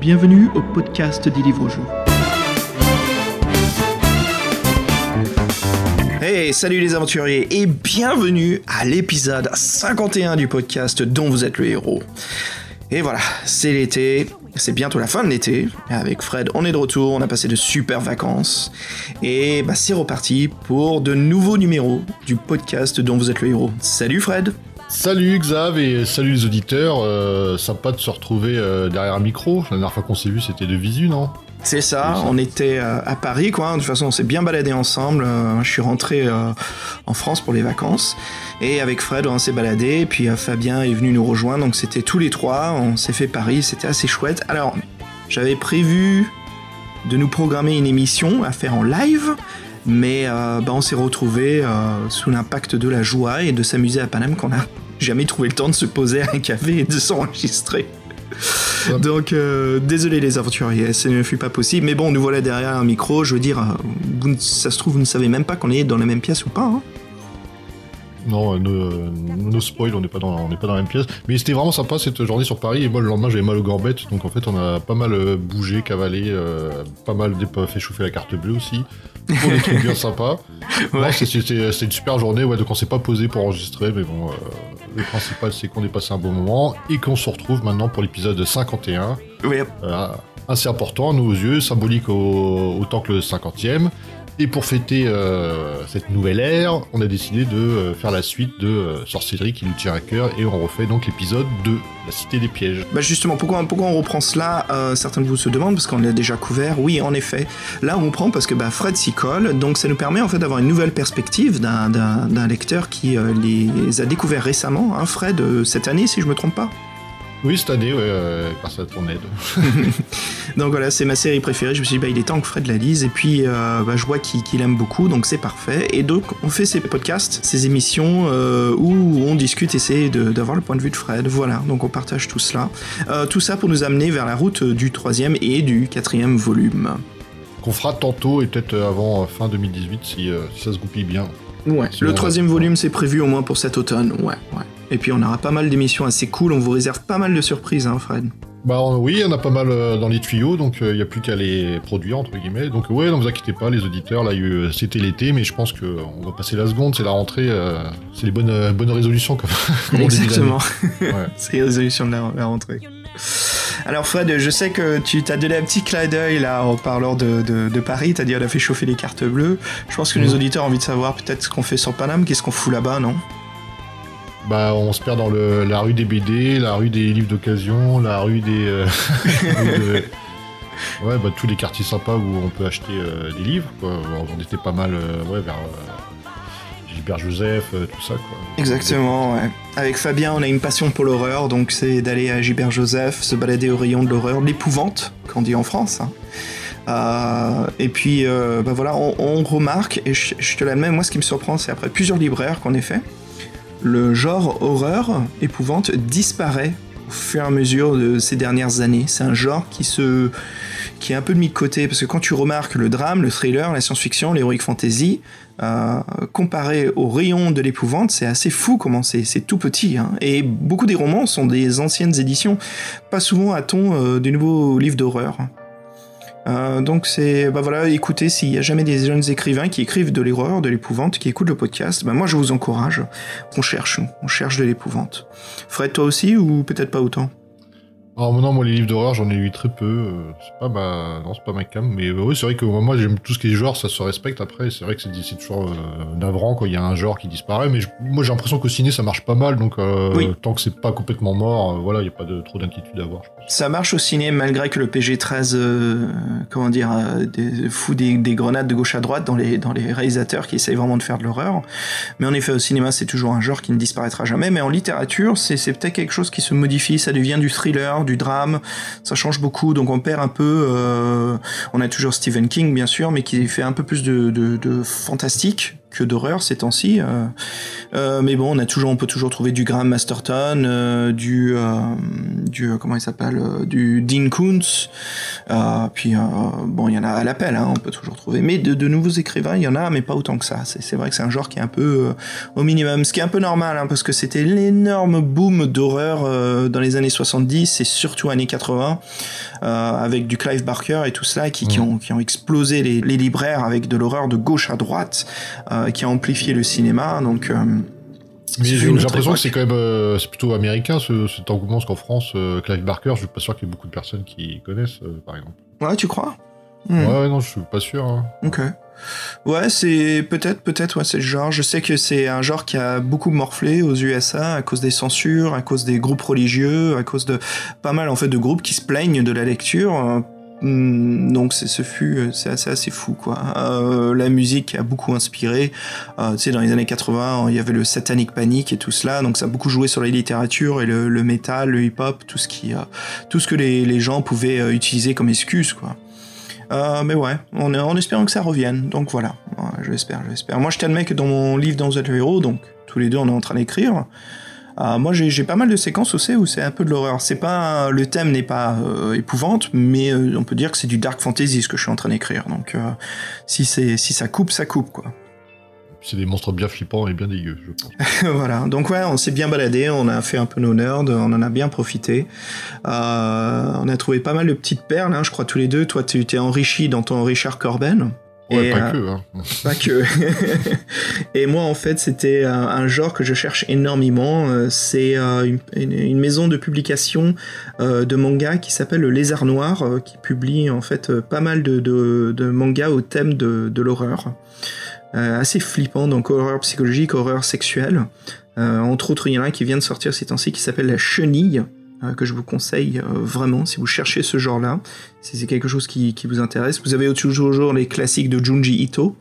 bienvenue au podcast des livres jeux. Hey, salut les aventuriers et bienvenue à l'épisode 51 du podcast dont vous êtes le héros. Et voilà, c'est l'été, c'est bientôt la fin de l'été. Avec Fred, on est de retour, on a passé de super vacances. Et bah, c'est reparti pour de nouveaux numéros du podcast dont vous êtes le héros. Salut Fred Salut Xav et salut les auditeurs. Euh, sympa de se retrouver euh, derrière un micro. La dernière fois qu'on s'est vu, c'était de visu, non? C'est ça, on était euh, à Paris, quoi. De toute façon, on s'est bien baladé ensemble. je suis rentré en France pour les vacances. Et avec Fred, on s'est baladé. Et puis Fabien est venu nous rejoindre. Donc c'était tous les trois. On s'est fait Paris. C'était assez chouette. Alors, j'avais prévu de nous programmer une émission à faire en live. Mais bah, on s'est retrouvé sous l'impact de la joie et de s'amuser à Paname qu'on a jamais trouvé le temps de se poser à un café et de s'enregistrer. Donc, euh, désolé les aventuriers, ce ne fut pas possible. Mais bon, nous voilà derrière un micro. Je veux dire, euh, ça se trouve, vous ne savez même pas qu'on est dans la même pièce ou pas. Hein non, no, spoil, on n'est pas, dans, pas dans la même pièce. Mais c'était vraiment sympa cette journée sur Paris. Et moi, le lendemain, j'avais mal aux gambettes. Donc en fait, on a pas mal euh, bougé, cavalé, pas mal fait chauffer la carte bleue aussi. Pour des trucs bien sympas. Ouais. C'était une super journée. Ouais, donc on s'est pas posé pour enregistrer. Mais bon, le principal, c'est qu'on ait passé un bon moment et qu'on se retrouve maintenant pour l'épisode 51. Oui. Euh, assez important à nos yeux, symbolique autant que le 50e. Et pour fêter euh, cette nouvelle ère, on a décidé de euh, faire la suite de euh, Sorcellerie qui nous tient à cœur et on refait donc l'épisode 2, La Cité des Pièges. Bah justement, pourquoi, on reprend cela Certains de vous se demandent parce qu'on l'a déjà couvert. Oui, en effet. Là, on reprend parce que bah, Fred s'y colle, donc ça nous permet en fait d'avoir une nouvelle perspective d'un lecteur qui les a découverts récemment. Hein, Fred, cette année, si je me trompe pas. Oui, cette année, ouais, euh, grâce à ton aide. donc voilà, c'est ma série préférée. Je me suis dit, bah, il est temps que Fred la lise. Et puis, euh, bah, je vois qu'il aime beaucoup, donc c'est parfait. Et donc, on fait ces podcasts, ces émissions euh, où on discute, essaie d'avoir le point de vue de Fred. Voilà, donc on partage tout cela. tout ça pour nous amener vers la route du troisième et du quatrième volume. Qu'on fera tantôt et peut-être avant fin 2018 si, si ça se goupille bien. Ouais, le troisième volume c'est prévu au moins pour cet automne, ouais, ouais. Et puis on aura pas mal d'émissions assez cool, on vous réserve pas mal de surprises, hein Fred bah oui, on a pas mal euh, dans les tuyaux, donc il euh, n'y a plus qu'à les produire, entre guillemets. Donc ouais, ne vous inquiétez pas, les auditeurs, là, euh, c'était l'été, mais je pense qu'on va passer la seconde, c'est la rentrée, c'est les bonnes, bonnes résolutions. Comme, Exactement, c'est les résolutions de la, rentrée. Alors Fred, je sais que tu t'as donné un petit clin d'œil là en parlant de, de, Paris, t'as dit on a fait chauffer les cartes bleues. Je pense que les mhm. auditeurs ont envie de savoir peut-être ce qu'on fait sur Paname, qu'est-ce qu'on fout là-bas, non? Bah, on se perd dans la rue des BD, la rue des livres d'occasion, la rue des. Euh, ouais, bah, tous les quartiers sympas où on peut acheter euh, des livres. Quoi. On était pas mal euh, ouais, vers Gilbert Joseph, tout ça. Quoi. Exactement, ouais. Avec Fabien, on a une passion pour l'horreur, donc c'est d'aller à Gilbert Joseph, se balader au rayon de l'horreur, l'épouvante, qu'on dit en France. Hein. et puis, bah voilà, on, remarque, et je, je te l'admets, moi ce qui me surprend, c'est après plusieurs libraires qu'on ait fait, le genre horreur, épouvante, disparaît au fur et à mesure de ces dernières années. C'est un genre qui se qui est un peu mis de côté parce que quand tu remarques le drame, le thriller, la science-fiction, l'heroic fantasy, euh, comparé au rayon de l'épouvante, c'est assez fou comment c'est tout petit. Hein. Et beaucoup des romans sont des anciennes éditions. Pas souvent a-t-on euh, des nouveaux livres d'horreur. Euh, donc c'est, bah voilà, écoutez, s'il y a jamais des jeunes écrivains qui écrivent de l'horreur, de l'épouvante, qui écoutent le podcast, bah moi je vous encourage, on cherche, on cherche de l'épouvante. Fred, toi aussi ou peut-être pas autant? Alors non, moi les livres d'horreur j'en ai lu très peu, euh, c'est pas ma, non c'est pas ma cam, mais euh, oui c'est vrai que moi j'aime tout ce qui est genre, ça se respecte après, c'est vrai que c'est toujours euh, navrant quand il y a un genre qui disparaît, mais moi j'ai l'impression qu'au ciné ça marche pas mal, donc tant que c'est pas complètement mort, voilà, il y a pas de trop d'inquiétude à avoir. Ça marche au ciné malgré que le PG-13, comment dire, des, fout des, grenades de gauche à droite dans les, dans les réalisateurs qui essayent vraiment de faire de l'horreur, mais en effet au cinéma c'est toujours un genre qui ne disparaîtra jamais, mais en littérature c'est peut-être quelque chose qui se modifie, ça devient du thriller, du drame, ça change beaucoup, donc on perd un peu. Euh, on a toujours Stephen King bien sûr, mais qui fait un peu plus de, fantastique que d'horreur ces temps-ci. mais bon, on a toujours, on peut toujours trouver du Graham Masterton, du, du comment il s'appelle, du Dean Koontz. puis bon, il y en a à l'appel, hein, on peut toujours trouver. Mais de, de, nouveaux écrivains, il y en a, mais pas autant que ça. C'est vrai que c'est un genre qui est un peu au minimum, ce qui est un peu normal, hein, parce que c'était l'énorme boom d'horreur dans les années 70 et surtout années 80, avec du Clive Barker et tout cela, qui, qui, ont, qui ont explosé les, les libraires avec de l'horreur de gauche à droite, euh, qui a amplifié le cinéma. Donc euh, mais j'ai l'impression que c'est quand même euh, c'est plutôt américain ce, cet engouement, parce qu'en France, Clive Barker, je suis pas sûr qu'il y ait beaucoup de personnes qui connaissent, par exemple. Ouais, tu crois? Hmm. Ouais, non, je suis pas sûr. Hein. Ok. Ouais, c'est peut-être, peut-être, ouais, c'est le genre. Je sais que c'est un genre qui a beaucoup morflé aux USA à cause des censures, à cause des groupes religieux, à cause de pas mal en fait de groupes qui se plaignent de la lecture donc ce fut euh, c'est assez, assez fou quoi. Euh, la musique a beaucoup inspiré. Euh, tu sais dans les années 80 il y avait le Satanic Panic et tout cela donc ça a beaucoup joué sur la littérature et le, le métal, le hip hop, tout ce qui tout ce que les, gens pouvaient utiliser comme excuse quoi. mais ouais, est en espérant que ça revienne. Donc voilà, je l'espère, je l'espère. Moi, je t'admets que dans mon livre Dans le héros, donc tous les deux, on est en train d'écrire. Euh, moi, j'ai pas mal de séquences aussi où c'est un peu de l'horreur. C'est pas le thème n'est pas euh, épouvante, mais euh, on peut dire que c'est du dark fantasy ce que je suis en train d'écrire. Donc, si c'est si ça coupe, ça coupe quoi. C'est des monstres bien flippants et bien dégueux, je pense. voilà. Donc ouais, on s'est bien baladé, on a fait un peu nos nerds, on en a bien profité. on a trouvé pas mal de petites perles, hein, je crois tous les deux. Toi, tu t'es enrichi dans ton Richard Corben. Ouais, pas que. Hein. Pas que. et moi, en fait, c'était un, genre que je cherche énormément. Euh, c'est euh, une, maison de publication euh, de manga qui s'appelle Le Lézard Noir, qui publie en fait pas mal de, de, mangas au thème de, de l'horreur. assez flippant, donc horreur psychologique, horreur sexuelle. entre autres, il y en a un qui vient de sortir ces temps-ci qui s'appelle La Chenille, euh, que je vous conseille euh, vraiment si vous cherchez ce genre-là, si c'est quelque chose qui, vous intéresse. Vous avez toujours les classiques de Junji Ito,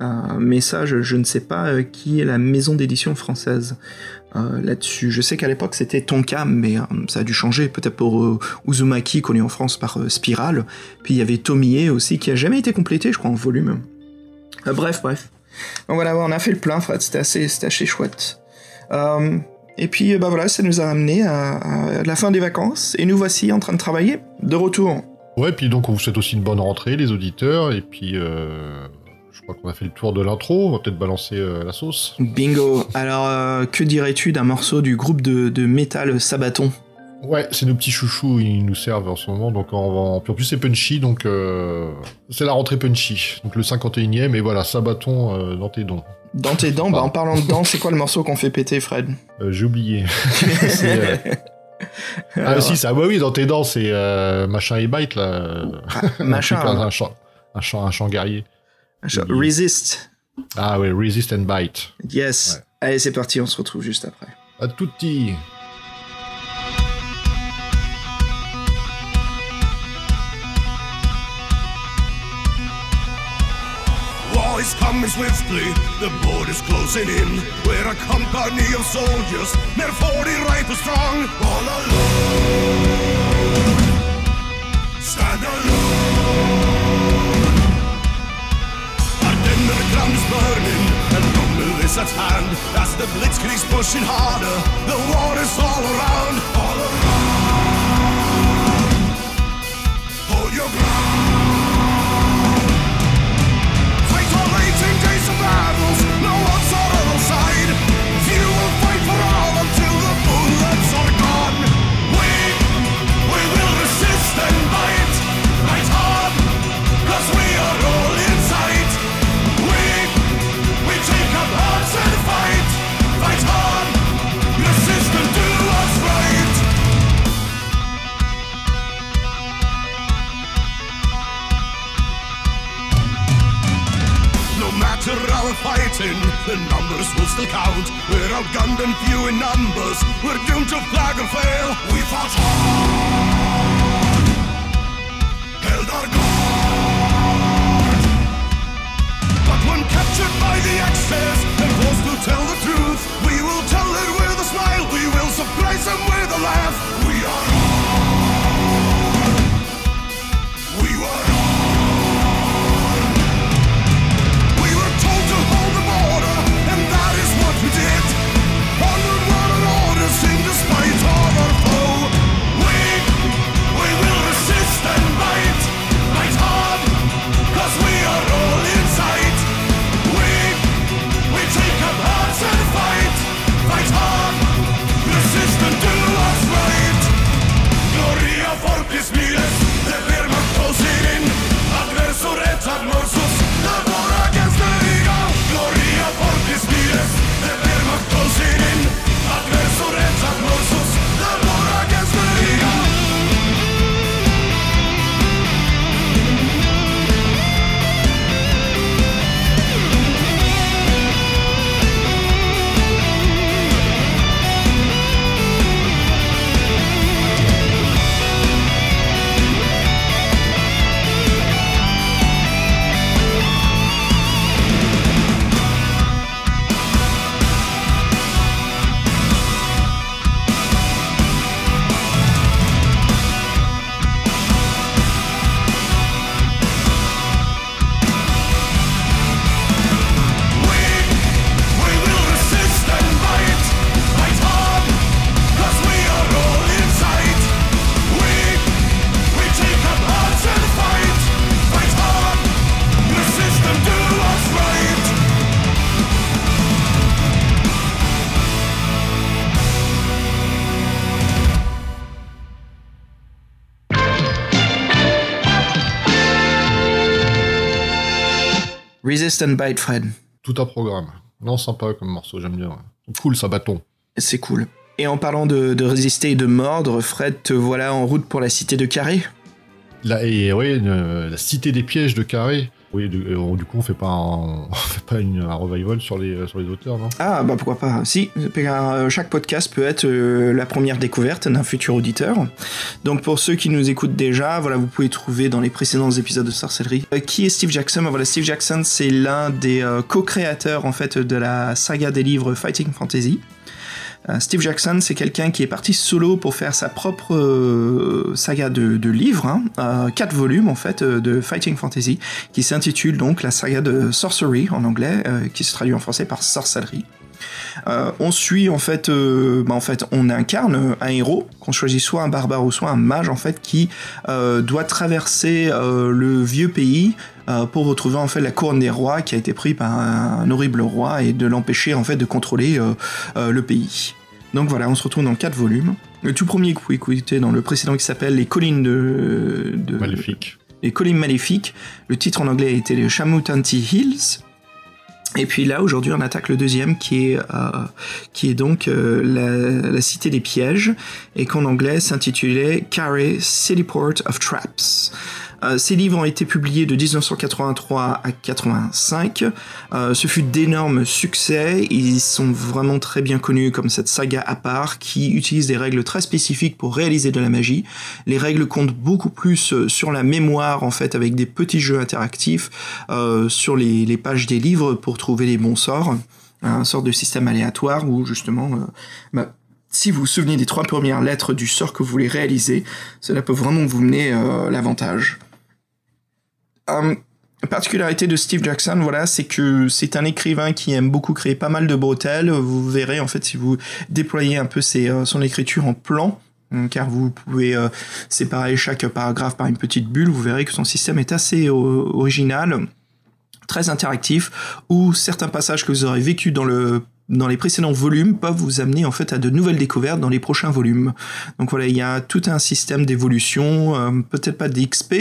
euh, mais ça, je, ne sais pas qui est la maison d'édition française là-dessus. Je sais qu'à l'époque c'était Tonkam, mais ça a dû changer, peut-être pour Uzumaki, connu en France par Spiral. Puis il y avait Tomie aussi, qui a jamais été complété, je crois, en volume. bref, bref. Donc voilà, on a fait le plein, Fred, c'était assez, assez chouette. Et puis bah voilà, ça nous a amené à, la fin des vacances et nous voici en train de travailler de retour. Ouais, puis donc on vous souhaite aussi une bonne rentrée les auditeurs et puis euh, je crois qu'on a fait le tour de l'intro, on va peut-être balancer euh, la sauce. Bingo. Alors euh, que dirais-tu d'un morceau du groupe de, de métal Sabaton? Ouais, c'est nos petits chouchous, ils nous servent en ce moment, donc en, en plus c'est punchy, donc c'est la rentrée punchy, donc le 51e, et voilà, Sabaton dans tes dons. Dans tes dents, bah, en parlant de dents, c'est quoi le morceau qu'on fait péter, Fred euh, J'ai oublié. Euh, ah si, ça, bah oui, dans tes dents, c'est euh, machin et bite là. Ah, machin. un, chant, un, chant, un chant guerrier. Resist. Ah oui, resist and bite. Yes. Allez, c'est parti, on se retrouve juste après. À tutti. Is coming swiftly, the border's closing in. We're a company of soldiers, near 40 rifles strong. All alone, stand alone. Our dinner is burning, and rumble is at hand. As the blitzkrieg's pushing harder, the war is all around. All around. lados. The numbers will still count. We're outgunned and few in numbers. We're doomed to flag or fail. We fought hard, held our guard. But when captured by the Axis and forced to tell the truth, we will tell it with a smile. We will surprise them with a laugh. Resist and Bite, Fred. Tout un programme. Non, sympa comme morceau, j'aime bien. Cool, ça bâton. C'est cool. Et en parlant de, de résister et de mordre, Fred, te voilà en route pour la cité de Carré? Là, et oui, euh, la cité des pièges de Carré. Oui, euh, du coup, on fait pas, un, fait pas un revival sur les, sur les auteurs, Ah, bah pourquoi pas. Si, euh, chaque podcast peut être euh, la première découverte d'un futur auditeur. Donc pour ceux qui nous écoutent déjà, voilà, vous pouvez trouver dans les précédents épisodes de Sorcellerie. Qui est Steve Jackson Voilà, Steve Jackson, c'est l'un des co-créateurs en fait de la saga des livres Fighting Fantasy. Euh, Steve Jackson, c'est quelqu'un qui est parti solo pour faire sa propre euh, saga de, livres, hein, euh, quatre volumes en fait de Fighting Fantasy, qui s'intitule donc la saga de Sorcery en anglais, qui se traduit en français par sorcellerie. Euh, on suit en fait, euh, bah, en fait, on incarne un héros qu'on choisit soit un barbare ou soit un mage en fait qui euh, doit traverser euh, le vieux pays euh, pour retrouver en fait la couronne des rois qui a été prise par un, un horrible roi et de l'empêcher en fait de contrôler euh, euh, le pays. Donc voilà, on se retrouve dans quatre volumes. Le tout premier que vous dans le précédent qui s'appelle Les collines de, de Maléfique. les collines maléfiques. Le titre en anglais était les Shamutanti Hills. Et puis là, aujourd'hui, on attaque le deuxième, qui est, euh, qui est donc euh, la, la cité des pièges, et qu'en anglais s'intitulait Carré Cityport of Traps. Euh, ces livres ont été publiés de 1983 à 85. Euh, ce fut d'énormes succès. Ils sont vraiment très bien connus comme cette saga à part qui utilise des règles très spécifiques pour réaliser de la magie. Les règles comptent beaucoup plus euh, sur la mémoire en fait avec des petits jeux interactifs sur les, pages des livres pour trouver les bons sorts. Un sort de système aléatoire où justement, bah, si vous vous souvenez des trois premières lettres du sort que vous voulez réaliser, cela peut vraiment vous mener l'avantage. La particularité de Steve Jackson, voilà, c'est que c'est un écrivain qui aime beaucoup créer pas mal de bretelles. Vous verrez, en fait, si vous déployez un peu euh, son écriture en plan, hein, car vous pouvez euh, séparer chaque paragraphe par une petite bulle, vous verrez que son système est assez euh, original, très interactif, où certains passages que vous aurez vécu dans le dans les précédents volumes peuvent vous amener en fait à de nouvelles découvertes dans les prochains volumes. Donc voilà, il y a tout un système d'évolution, euh, peut-être pas d'XP,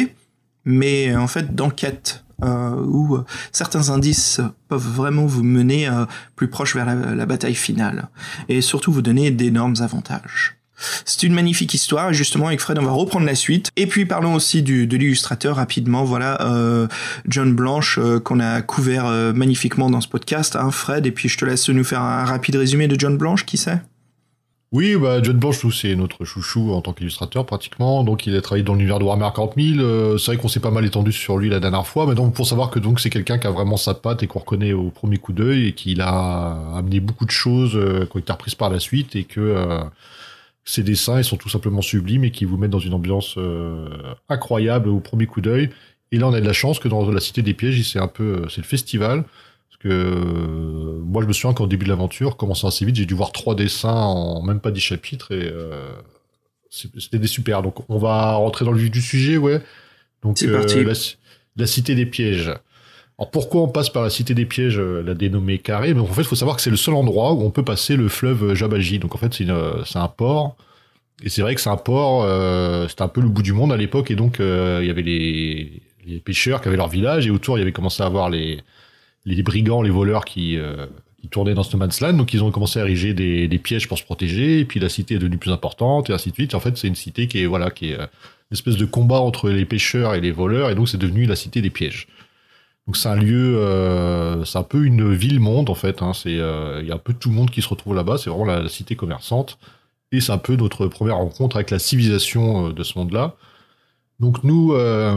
mais en fait d'enquête euh, où euh, certains indices peuvent vraiment vous mener euh, plus proche vers la, la bataille finale et surtout vous donner d'énormes avantages. C'est une magnifique histoire et justement avec Fred on va reprendre la suite. Et puis parlons aussi du, de l'illustrateur rapidement. Voilà euh, John Blanche euh, qu'on a couvert euh, magnifiquement dans ce podcast hein, Fred. Et puis je te laisse nous faire un rapide résumé de John Blanche qui c'est Oui, bah, John Blanche, c'est notre chouchou en tant qu'illustrateur, pratiquement. Donc, il a travaillé dans l'univers de Warhammer 40 000. Euh, c'est vrai qu'on s'est pas mal étendu sur lui la dernière fois, mais donc, pour savoir que donc, c'est quelqu'un qui a vraiment sa patte et qu'on reconnaît au premier coup d'œil et qu'il a amené beaucoup de choses euh, qui ont été reprises par la suite et que euh, ses dessins, ils sont tout simplement sublimes et qui vous mettent dans une ambiance euh, incroyable au premier coup d'œil. Et là, on a de la chance que dans la Cité des Pièges, c'est un peu, c'est le festival. Que euh, moi, je me souviens qu'au début de l'aventure, commençant assez vite, j'ai dû voir trois dessins en même pas dix chapitres et euh, c'était des super. Donc, on va rentrer dans le vif du sujet, ouais. Donc, C'est parti. la, la cité des pièges. Alors, pourquoi on passe par la cité des pièges, euh, la dénommée Carré? Mais en fait, il faut savoir que c'est le seul endroit où on peut passer le fleuve Jabaji. Donc, en fait, c'est un port. Et c'est vrai que c'est un port, euh, c'était un peu le bout du monde à l'époque, et donc euh, il y avait les, les pêcheurs qui avaient leur village, et autour il y avait commencé à avoir les, les brigands, les voleurs qui, euh, qui tournaient dans ce man's land, donc ils ont commencé à ériger des, des pièges pour se protéger, et puis la cité est devenue plus importante, et ainsi de suite. En fait, c'est une cité qui est, voilà, qui est euh, une espèce de combat entre les pêcheurs et les voleurs, et donc c'est devenu la cité des pièges. Donc c'est un lieu, euh, c'est un peu une ville-monde en fait. Hein, c'est, euh, il y a un peu tout le monde qui se retrouve là-bas. C'est vraiment la, la cité commerçante. Et c'est un peu notre première rencontre avec la civilisation euh, de ce monde-là. Donc nous, euh,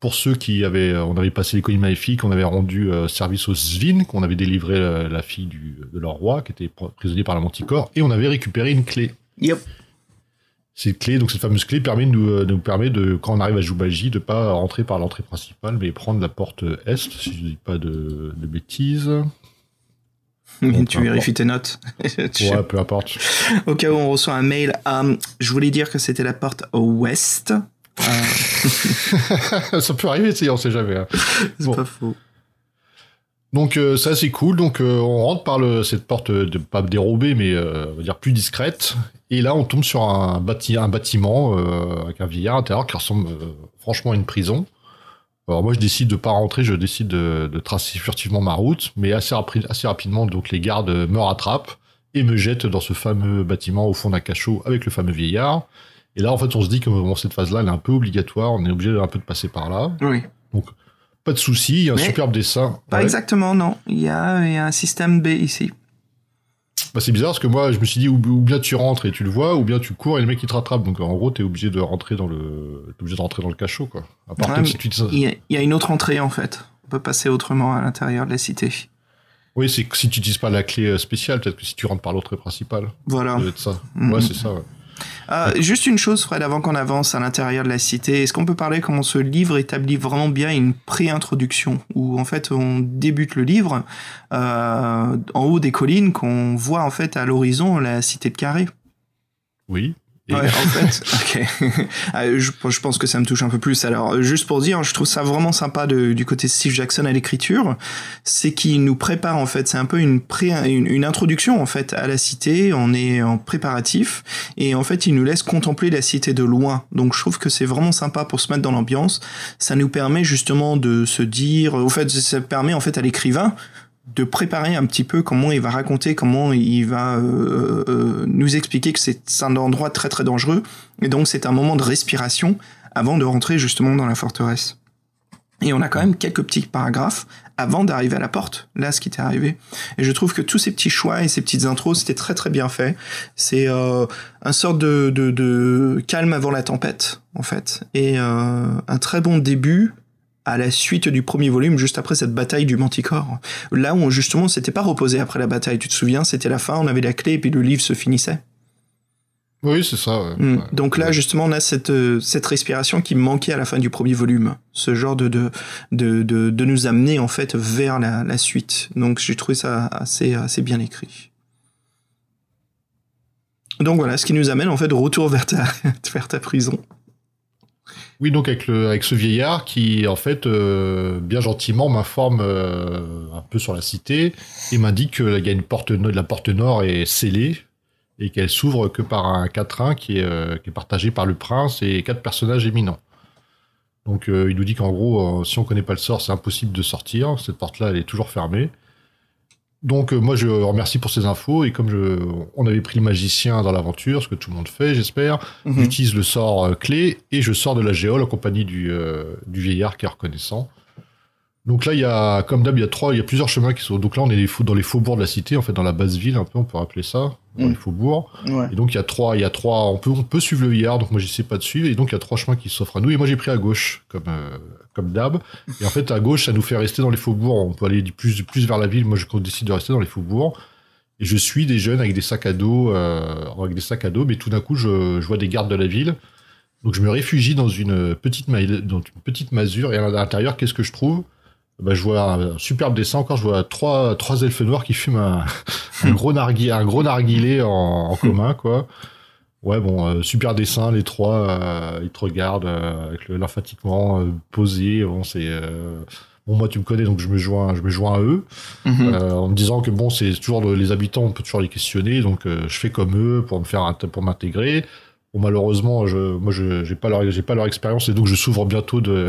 pour ceux qui avaient, on avait passé les collines maléfiques, on avait rendu euh, service aux Svin, qu'on avait délivré euh, la fille du, de leur roi, qui était pr- prisonnier par la Manticore, et on avait récupéré une clé. Yep. Cette clé, donc cette fameuse clé, permet de nous, euh, nous permet de, quand on arrive à Joubaji, de pas rentrer par l'entrée principale, mais prendre la porte est, si je dis pas de, de bêtises. Bon, tu vérifies tes notes. Ouais, peu importe. Au cas où on reçoit un mail, euh, je voulais dire que c'était la porte ouest. Euh, Ça peut arriver, on sait jamais. hein. c'est Bon. pas faux. Donc euh, ça c'est cool. Donc euh, on rentre par le, cette porte de pas dérobée mais euh, on va dire plus discrète. Et là on tombe sur un, bâti, un bâtiment avec un vieillard à l'intérieur qui ressemble franchement à une prison. Alors moi je décide de pas rentrer, je décide de, de tracer furtivement ma route, mais assez, assez rapidement donc les gardes me rattrapent et me jettent dans ce fameux bâtiment au fond d'un cachot avec le fameux vieillard. Et là en fait on se dit que bon, cette phase-là elle est un peu obligatoire, on est obligé un peu de passer par là. Oui. Pas de souci, il y a un Mais superbe dessin. Pas Ouais. exactement, non. Il y a, il y a un système B ici. Bah, c'est bizarre parce que moi je me suis dit ou, ou bien tu rentres et tu le vois, ou bien tu cours et le mec il te rattrape. Donc en gros t'es obligé de rentrer dans le, obligé de rentrer dans le cachot quoi. À part Ouais, si tu Il y, a, une autre entrée en fait. On peut passer autrement à l'intérieur de la cité. Oui, c'est que si tu utilises pas la clé euh, spéciale, peut-être que si tu rentres par l'autre principale, Voilà. ça. Mhm. Ouais, c'est ça. ouais. Euh, juste une chose, Fred, avant qu'on avance à l'intérieur de la cité, est-ce qu'on peut parler comment ce livre établit vraiment bien une pré-introduction? Où en fait on débute le livre euh, en haut des collines qu'on voit en fait à l'horizon la cité de Carré. Oui. Et- Ouais, en fait, ok. Ah, je, je pense que ça me touche un peu plus. Alors, juste pour dire, je trouve ça vraiment sympa de- du côté Steve Jackson à l'écriture, c'est qu'il nous prépare en fait. C'est un peu une, pré, une, une introduction en fait à la cité. On est en préparatif et en fait, il nous laisse contempler la cité de loin. Donc, je trouve que c'est vraiment sympa pour se mettre dans l'ambiance. Ça nous permet justement de se dire, au fait, ça permet en fait à l'écrivain de préparer un petit peu comment il va raconter, comment il va euh, euh, nous expliquer que c'est un endroit très très dangereux. Et donc c'est un moment de respiration avant de rentrer justement dans la forteresse. Et on a quand même quelques petits paragraphes avant d'arriver à la porte, là ce qui était arrivé. Et je trouve que tous ces petits choix et ces petites intros, c'était très très bien fait. C'est euh, un sorte de, de, de calme avant la tempête, en fait. Et euh, un très bon début à la suite du premier volume, juste après cette bataille du Manticore. Là où justement on s'était pas reposé après la bataille, tu te souviens, c'était la fin, on avait la clé et puis le livre se finissait. Oui, c'est ça. ouais. Mm. Ouais. Donc là, justement, on a cette, euh, cette respiration qui manquait à la fin du premier volume. Ce genre de, de, de, de, de nous amener, en fait, vers la, la suite. Donc j'ai trouvé ça assez, assez bien écrit. Donc voilà, ce qui nous amène, en fait, de retour vers ta, vers ta prison. Oui, donc avec, ce vieillard qui, en fait, euh, bien gentiment m'informe euh, un peu sur la cité et m'indique que la porte nord est scellée et qu'elle s'ouvre que par un quatrain qui est, euh, qui est partagé par le prince et quatre personnages éminents. Donc il nous dit qu'en gros, si on connaît pas le sort, c'est impossible de sortir. Cette porte-là, elle est toujours fermée. Donc euh, moi, je remercie pour ces infos et comme je, on avait pris le magicien dans l'aventure, ce que tout le monde fait, j'espère, Mhm. J'utilise le sort euh, clé et je sors de la géole en compagnie du, euh, du vieillard qui est reconnaissant. Donc là, il y a, comme d'hab, il y a trois, il y a plusieurs chemins qui sont. Donc là, on est dans les faubourgs de la cité, en fait, dans la basse ville, un peu, on peut appeler ça, dans Mm. les faubourgs. Ouais. Et donc il y a trois, il y a trois, on peut, on peut suivre le vieillard. Donc moi, j'essaie pas de suivre. Et donc il y a trois chemins qui s'offrent à nous. Et moi, j'ai pris à gauche, comme, euh, comme d'hab. Et en fait, à gauche, ça nous fait rester dans les faubourgs. On peut aller du plus, plus vers la ville. Moi, je décide de rester dans les faubourgs. Et je suis des jeunes avec des sacs à dos, euh, avec des sacs à dos, mais tout d'un coup, je, je vois des gardes de la ville. Donc je me réfugie dans une petite, ma- dans une petite masure. Et à l'intérieur, qu'est-ce que je trouve? Bah, Je vois un superbe dessin. Encore, je vois trois, trois elfes noirs qui fument un, un gros, nargui, un gros narguilé en, en commun, quoi. Ouais, bon, euh, super dessin, les trois, euh, ils te regardent euh, avec le lymphatiquement euh, posé. Bon, c'est... euh, Bon, moi, tu me connais, donc je me joins, je me joins à eux. Mhm. Euh, en me disant que bon, c'est toujours le- les habitants, on peut toujours les questionner, donc euh, je fais comme eux pour me faire pour m'intégrer. Bon, malheureusement, je, moi, je j'ai pas leur j'ai pas leur expérience et donc je s'ouvre bientôt de.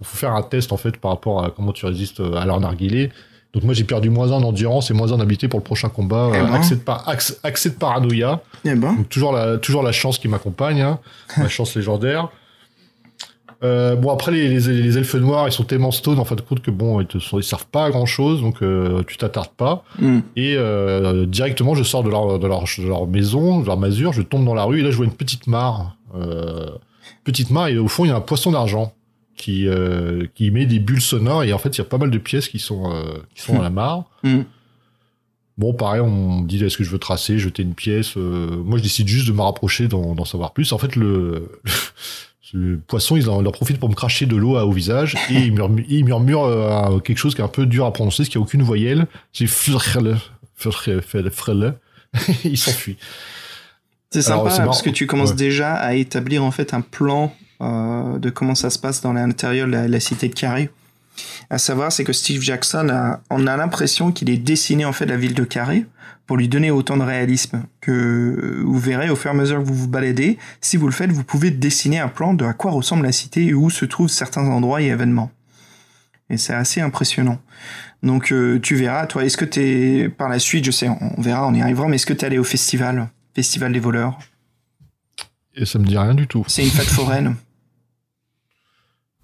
Il faut faire un test en fait par rapport à comment tu résistes à leur narguilé. Donc moi, j'ai perdu moins un d'endurance et moins un d'habité pour le prochain combat. Eh Euh, ben. accès, de par- accès- accès de paranoïa. Eh ben. Donc toujours la, toujours la chance qui m'accompagne, hein, la chance légendaire. Euh, bon après les, les, les elfes noirs ils sont tellement stone en fin de compte que bon ils te sont, ils servent pas à grand chose donc euh, tu t'attardes pas Mm. et euh, directement je sors de leur, de, leur, de leur maison de leur masure je tombe dans la rue et là je vois une petite mare euh, petite mare et au fond il y a un poisson d'argent qui qui met des bulles sonores et en fait il y a pas mal de pièces qui sont qui sont dans la mare Mm. Bon, pareil, on me dit est-ce que je veux tracer, jeter une pièce. euh, moi, je décide juste de me rapprocher, d'en savoir plus. En fait, le, le poisson, il en, en profite pour me cracher de l'eau au visage et il murmure, il murmure euh, quelque chose qui est un peu dur à prononcer, parce qu'il n'y a aucune voyelle. C'est il s'enfuit. C'est sympa parce que tu commences Ouais. déjà à établir en fait un plan euh, de comment ça se passe dans l'intérieur de la, la cité de Carré. À savoir, c'est que Steve Jackson a, on a l'impression qu'il est dessiné en fait la ville de Carré pour lui donner autant de réalisme que vous verrez au fur et à mesure que vous vous baladez. Si vous le faites, vous pouvez dessiner un plan de à quoi ressemble la cité et où se trouvent certains endroits et événements. Et c'est assez impressionnant. Donc euh, tu verras, toi, est-ce que t'es par la suite, je sais, on verra, on y arrivera, mais est-ce que t'es allé au festival, festival des voleurs? Et ça me dit rien du tout. C'est une fête foraine.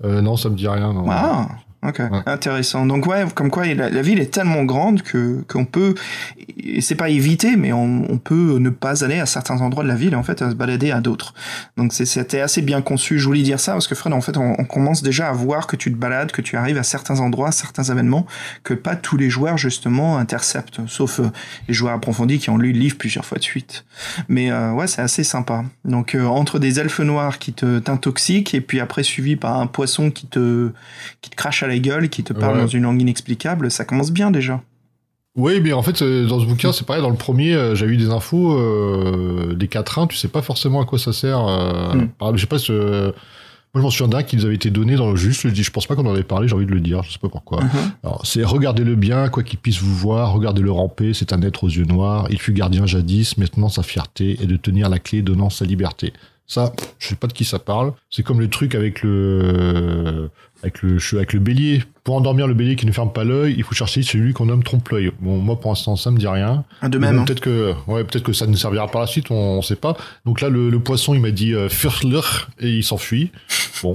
Euh, non, ça me dit rien. Non. Ah, Ok, intéressant. Donc ouais, comme quoi la, la ville est tellement grande que qu'on peut, c'est pas éviter, mais on, on, peut ne pas aller à certains endroits de la ville et en fait à se balader à d'autres. Donc c'était assez bien conçu. Je voulais dire ça parce que Fred, en fait, on, on, commence déjà à voir que tu te balades, que tu arrives à certains endroits, certains événements que pas tous les joueurs justement interceptent, sauf euh, les joueurs approfondis qui ont lu le livre plusieurs fois de suite. Mais euh, ouais, c'est assez sympa. Donc euh, entre des elfes noirs qui te t'intoxiquent et puis après suivi par un poisson qui te qui te crache à la gueule, qui te parle Ouais. dans une langue inexplicable, ça commence bien déjà. Oui, mais en fait, euh, dans ce bouquin, c'est pareil. Dans le premier, euh, j'ai eu des infos euh, des quatrains. Tu sais pas forcément à quoi ça sert. Euh, Mm. par exemple, je sais pas. ce- Moi, je m'en souviens d'un qui nous avait été donné dans le juste. Je, le dis, je pense pas qu'on en avait parlé. J'ai envie de le dire. Je sais pas pourquoi. Alors, c'est regardez-le bien, quoi qu'il puisse vous voir. Regardez-le ramper. C'est un être aux yeux noirs. Il fut gardien jadis. Maintenant, sa fierté est de tenir la clé donnant sa liberté. Ça, je sais pas de qui ça parle. C'est comme le truc avec le avec le avec le bélier. Pour endormir le bélier qui ne ferme pas l'œil, il faut chercher celui qu'on nomme trompe-l'œil. Bon, moi pour l'instant ça me dit rien. Ah, De même. hein. peut-être que ouais, peut-être que ça nous servira par la suite, on, on sait pas. Donc là le, le poisson il m'a dit euh, et il s'enfuit. Bon.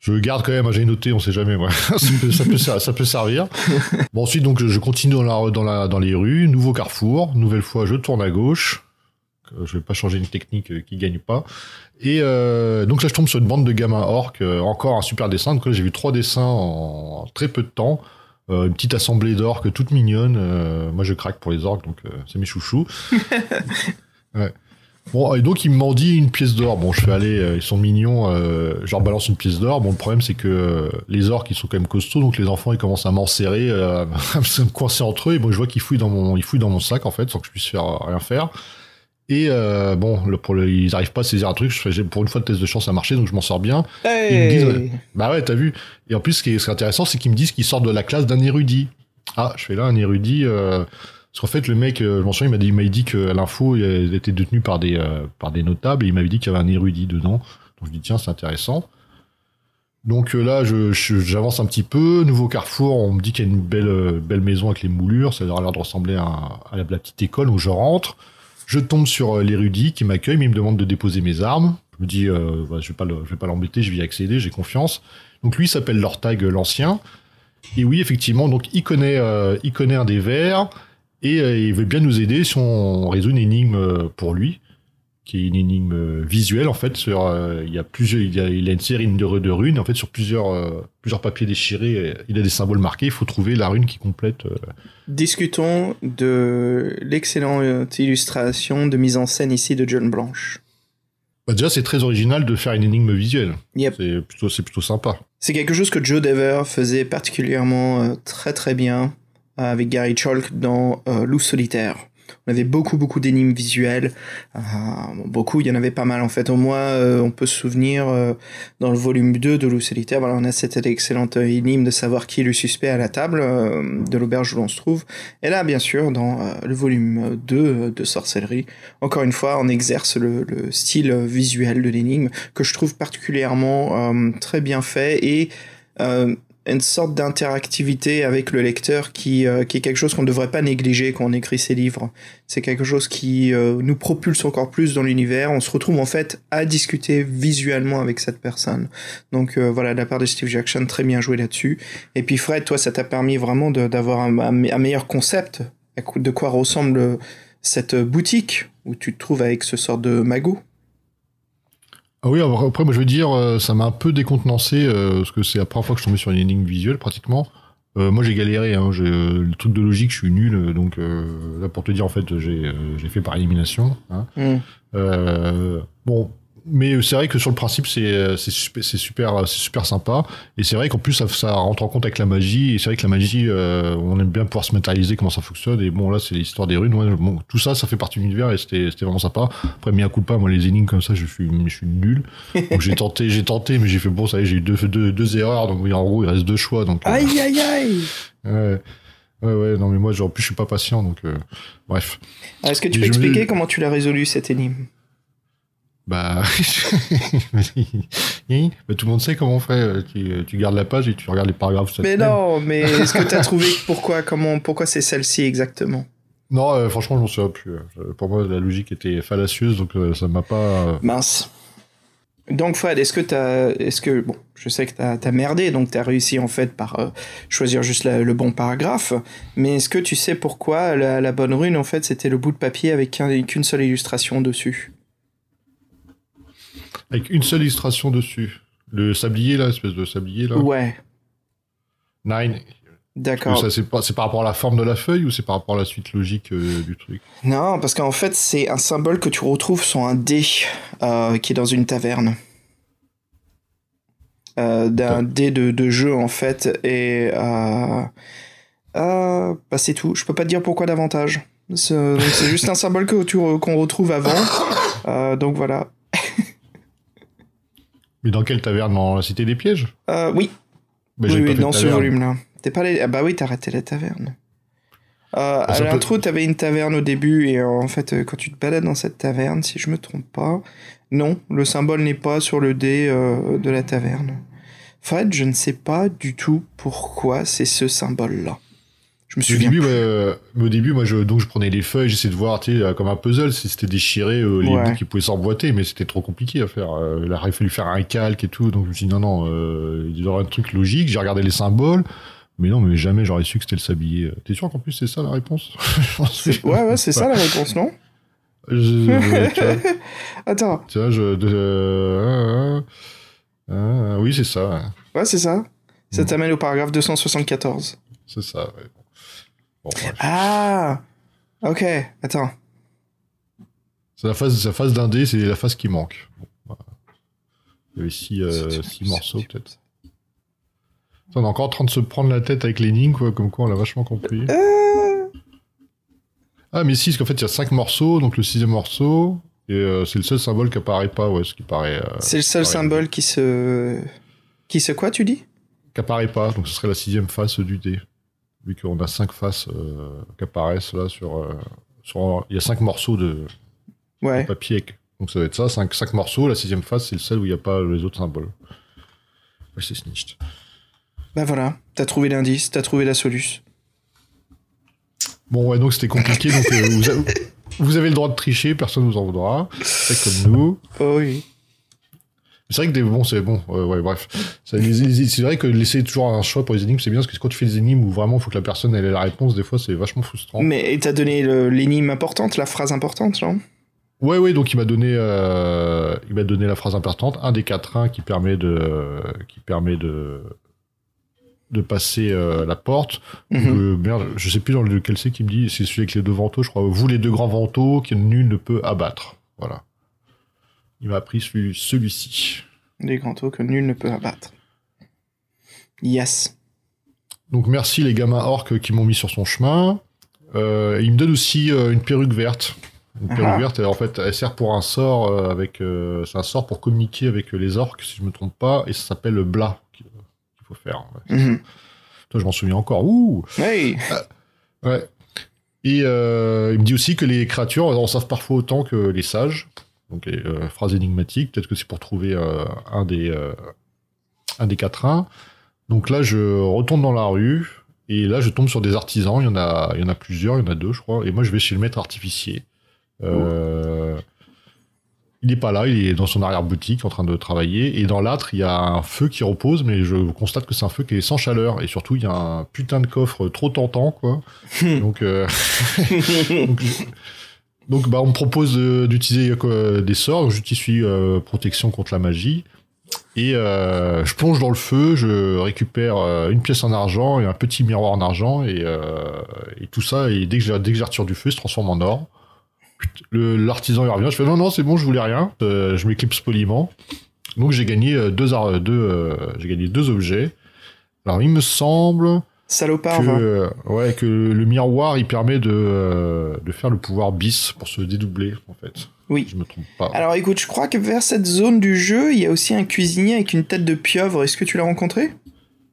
Je le garde quand même, hein, j'ai noté, on sait jamais, ça, peut, ça, peut, ser- ça peut servir. Bon, ensuite, donc, je, continue dans, la, dans, la, dans les rues, nouveau carrefour, nouvelle fois, je tourne à gauche. Euh, Je vais pas changer une technique euh, qui gagne pas. Et euh, donc là, je tombe sur une bande de gamins orques, euh, encore un super dessin. Donc là, j'ai vu trois dessins en très peu de temps. Euh, une petite assemblée d'orques toute mignonne. Moi, je craque pour les orques, donc c'est mes chouchous. ouais. Bon, et donc ils m'ont dit une pièce d'or. Bon, je fais aller, ils sont mignons, je leur balance une pièce d'or. Bon, le problème c'est que les orques ils sont quand même costauds, donc les enfants ils commencent à m'enserrer, à me coincer entre eux. Et bon, je vois qu'ils fouillent dans mon, ils fouillent dans mon sac en fait, sans que je puisse faire rien faire. Et euh, bon, le, pour le, ils arrivent pas à saisir un truc. Je pour une fois, le test de chance a marché, donc je m'en sors bien. Ils me disent. Bah ouais, t'as vu. Et en plus, ce qui est, ce qui est intéressant, c'est qu'ils me disent qu'ils sortent de la classe d'un érudit. Ah, je fais là un érudit. Euh, parce qu'en fait, le mec, euh, je m'en souviens, il m'a dit, il m'a dit que l'info était détenue par des, euh, par des notables et il m'avait dit qu'il y avait un érudit dedans. Donc je dis tiens, c'est intéressant. Donc là, je, je- j'avance un petit peu. Nouveau carrefour, on me dit qu'il y a une belle, belle maison avec les moulures. Ça a l'air de ressembler à, à la, la petite école où je rentre. Je tombe sur euh, l'érudit qui m'accueille, mais il me demande de déposer mes armes. Je me dis, euh, bah, je vais pas pas l'embêter, je vais y accéder, j'ai confiance. Donc lui s'appelle Lortag euh, l'ancien. Et oui, effectivement, donc il connaît, euh, il connaît un des vers et euh, il veut bien nous aider si on résout une énigme pour lui, qui est une énigme euh, visuelle en fait. Sur, euh, il y a plusieurs, il, y a, il a une série de, de runes. En fait, sur plusieurs, euh, plusieurs papiers déchirés, il a des symboles marqués. Il faut trouver la rune qui complète. euh, Discutons de l'excellente illustration de mise en scène ici de John Blanche. Bah, déjà, c'est très original de faire une énigme visuelle. Yep. C'est plutôt, c'est plutôt sympa. C'est quelque chose que Joe Dever faisait particulièrement très très bien avec Gary Chalk dans Loup solitaire. On avait beaucoup beaucoup d'énigmes visuelles, Euh, beaucoup, il y en avait pas mal en fait. Au moins, euh, on peut se souvenir euh, dans le volume 2 de Loup solitaire, voilà, on a cette excellente énigme de savoir qui est le suspect à la table de l'auberge où l'on se trouve. Et là, bien sûr, dans le volume 2 euh, de sorcellerie, encore une fois, on exerce le, le style visuel de l'énigme que je trouve particulièrement très bien fait et une sorte d'interactivité avec le lecteur qui, euh, qui est quelque chose qu'on ne devrait pas négliger quand on écrit ses livres. C'est quelque chose qui euh, nous propulse encore plus dans l'univers. On se retrouve en fait à discuter visuellement avec cette personne. Donc euh, voilà, de la part de Steve Jackson, très bien joué là-dessus. Et puis Fred, toi, ça t'a permis vraiment d'avoir un, un- meilleur concept de quoi ressemble cette boutique où tu te trouves avec ce sort de magot? Ah oui, après, moi je veux dire, euh, ça m'a un peu décontenancé, euh, parce que c'est la première fois que je suis tombé sur une énigme visuelle, pratiquement. Euh, moi j'ai galéré, hein, j'ai, euh, le truc de logique, je suis nul, donc euh, là pour te dire, en fait, j'ai, euh, j'ai fait par élimination. Hein. Hmm. Euh, bon, mais c'est vrai que sur le principe, c'est, euh, super, c'est, super, super sympa, et c'est vrai qu'en plus ça, ça rentre en compte avec la magie, et c'est vrai que la magie, euh, on aime bien pouvoir se matérialiser comment ça fonctionne, et bon là c'est l'histoire des runes, ouais, bon, tout ça, ça fait partie de l'univers, et c'était, vraiment sympa. Après, mis un coup de pas, moi les énigmes comme ça, je suis, je suis nul. Donc j'ai tenté, j'ai tenté, mais j'ai fait bon, ça y est, j'ai eu deux, deux, deux erreurs, donc oui, en gros, il reste deux choix. Donc, euh, Aïe aïe aïe. ouais, ouais, ouais, non, mais moi, genre, en plus, je suis pas patient, donc euh, bref. Est-ce que tu Mais peux me- expliquer comment tu l'as résolu cette énigme? Bah, bah, tout le monde sait comment on fait. Tu, tu gardes la page et tu regardes les paragraphes. Mais non, mais est-ce que t'as trouvé pourquoi, comment, pourquoi c'est celle-ci exactement? Non, euh, franchement, je m'en souviens plus. Euh, Pour moi, la logique était fallacieuse, donc euh, ça m'a pas. euh, Mince. Donc Fred, est-ce que t'as, est-ce que bon, je sais que t'as, t'as merdé, donc t'as réussi en fait par euh, choisir juste la- le bon paragraphe, mais est-ce que tu sais pourquoi la, la bonne rune en fait c'était le bout de papier avec qu'un- qu'une seule illustration dessus? Avec une seule illustration dessus. Le sablier, là, espèce de sablier, là. Ouais, Nine. d'accord. Ça, c'est, c'est par rapport à la forme de la feuille ou c'est par rapport à la suite logique euh, du truc? Non, parce qu'en fait c'est un symbole que tu retrouves sur un dé euh, qui est dans une taverne. Euh, d'un dé de, de jeu en fait et bah c'est tout. Je peux pas te dire pourquoi davantage. C'est juste un symbole que tu re- qu'on retrouve avant. Donc voilà. Mais dans quelle taverne? Dans la Cité des Pièges? Euh, oui, bah, oui, oui, fait dans ce volume-là. T'es pas allé... Ah bah oui, t'as raté la taverne. Euh, à ça peut- l'intro, t'avais une taverne au début, et euh, en fait, euh, quand tu te balades dans cette taverne, si je me trompe pas, non, le symbole n'est pas sur le dé euh, de la taverne. Fred, je ne sais pas du tout pourquoi c'est ce symbole-là. Je me Au souviens. début, plus. ouais, euh, au début, moi, je, donc, je prenais les feuilles, j'essayais de voir, tu sais, comme un puzzle, si c'était déchiré, euh, les Ouais. bouts qui pouvaient s'emboîter, mais c'était trop compliqué à faire. Euh, il aurait fallu faire un calque et tout, donc je me suis dit, non, non, euh, il y aurait un truc logique, j'ai regardé les symboles, mais non, mais jamais j'aurais su que c'était le sablier. T'es sûr qu'en plus c'est ça la réponse? Que- Ouais, ouais, c'est ça la réponse, non? Je- tu Attends, tu vois, je. de- euh, euh, euh, oui, c'est ça, ouais. ouais, c'est ça. Ça t'amène au paragraphe 274. c'est ça, ouais. Bon. Ah Ok, attends. C'est la phase, la phase d'un dé, c'est la phase qui manque. Bon, voilà. Il y avait six, euh, C'est- six morceaux, peut-être. On est encore en train de se prendre la tête avec l'énigme, quoi, comme quoi on l'a vachement compris. Euh, Ah, mais si, parce qu'en fait, il y a cinq morceaux, donc le sixième morceau, et euh, c'est le seul symbole qui apparaît pas, ouais, ce qui paraît. C'est le seul symbole qui se. Qui se quoi, tu dis? Qui apparaît pas, donc ce serait la sixième face du dé. Vu qu'on a cinq faces euh, qui apparaissent là sur, euh, sur. Il y a cinq morceaux de, papier. Donc ça va être ça, cinq, cinq morceaux, la sixième face, c'est le seul où il n'y a pas les autres symboles. Ouais, c'est snitched. Bah voilà, t'as trouvé l'indice, t'as trouvé la solution. Bon, ouais, donc c'était compliqué, donc euh, vous, avez, vous avez le droit de tricher, personne vous en voudra. C'est comme nous. Oh oui. C'est vrai que des bon, c'est bon, euh, ouais, bref. C'est vrai que laisser toujours un choix pour les énigmes, c'est bien, parce que quand tu fais des énigmes où vraiment il faut que la personne elle ait la réponse, des fois c'est vachement frustrant. Mais t'as donné l'énigme importante, la phrase importante, non Ouais, ouais, donc il m'a donné, euh, il m'a donné la phrase importante, un des quatrains qui permet de, qui permet de, de passer euh, la porte. Mhm. Euh, merde, je sais plus dans lequel c'est qui me dit, c'est celui avec les deux vantaux, je crois. Vous les deux grands vantaux que nul ne peut abattre. Voilà. Il m'a appris celui- celui-ci. Des grands taux que nul ne peut abattre. Yes. Donc merci les gamins orques qui m'ont mis sur son chemin. Euh, il me donne aussi euh, une perruque verte. Une perruque Ah. verte, elle, en fait, elle sert pour un sort euh, avec. c'est un sort pour communiquer avec les orques, si je me trompe pas, et ça s'appelle le blas qu'il faut faire. Ouais. Mhm. Toi, je m'en souviens encore. Ouh Hey Ouais. Et il me dit aussi que les créatures en savent parfois autant que les sages. Donc les euh, phrases énigmatiques. Peut-être que c'est pour trouver euh, un des euh, un des quatrains. Donc là, je retourne dans la rue et là, je tombe sur des artisans. Il y en a, il y en a plusieurs. Il y en a deux, je crois. Et moi, je vais chez le maître artificier. Euh, Il n'est pas là, il est dans son arrière-boutique en train de travailler. Et dans l'âtre, il y a un feu qui repose, mais je constate que c'est un feu qui est sans chaleur. Et surtout, il y a un putain de coffre trop tentant, quoi. donc, donc, bah, on me propose d'utiliser quoi, des sorts. J'utilise euh, protection contre la magie. Et euh, je plonge dans le feu, je récupère euh, une pièce en argent et un petit miroir en argent. Et, euh, tout ça, et dès que, dès que du feu, il se transforme en or. L'artisan revient, je fais non, non, c'est bon, je voulais rien. Euh, je m'éclipse poliment. Donc j'ai gagné euh, deux, deux, euh, j'ai gagné deux objets. Alors il me semble Salopard, que, va. euh, ouais, que le miroir il permet de, euh, de faire le pouvoir bis pour se dédoubler en fait. Oui. Je me trompe pas. Alors écoute, je crois que vers cette zone du jeu, il y a aussi un cuisinier avec une tête de pieuvre. Est-ce que tu l'as rencontré?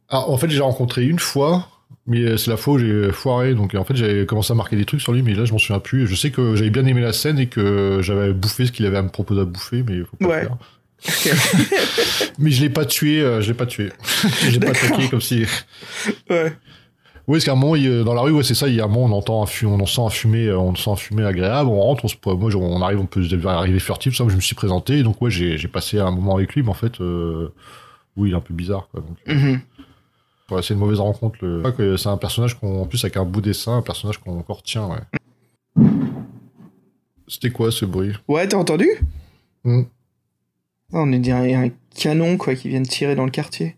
Ah, en fait j'ai rencontré une fois, Mais euh, c'est la fois où j'ai foiré, donc en fait j'avais commencé à marquer des trucs sur lui, mais là je m'en souviens plus. Je sais que j'avais bien aimé la scène et que j'avais bouffé ce qu'il avait à me proposer à bouffer, mais faut pas Ouais. le faire. Mais je l'ai pas tué, euh, je l'ai pas tué. je l'ai pas attaqué comme si. Ouais. Oui, parce qu'à un moment, il- euh, dans la rue, ouais, c'est ça, il y a un moment, on entend un on en sent un fumé, euh, on sent un fumé agréable, on rentre, on se, moi, on arrive, on peut arriver furtif, ça, je me suis présenté, donc ouais, j'ai passé un moment avec lui, mais en fait, euh, oui, il est un peu bizarre, quoi. Donc, Mhm. ouais, c'est une mauvaise rencontre. Le... C'est un personnage qu'on, en plus, avec un beau dessin, un personnage qu'on encore tient, ouais. C'était quoi ce bruit? Ouais, t'as entendu? Hmm. Ah, On est dirait un canon, quoi, qui vient de tirer dans le quartier.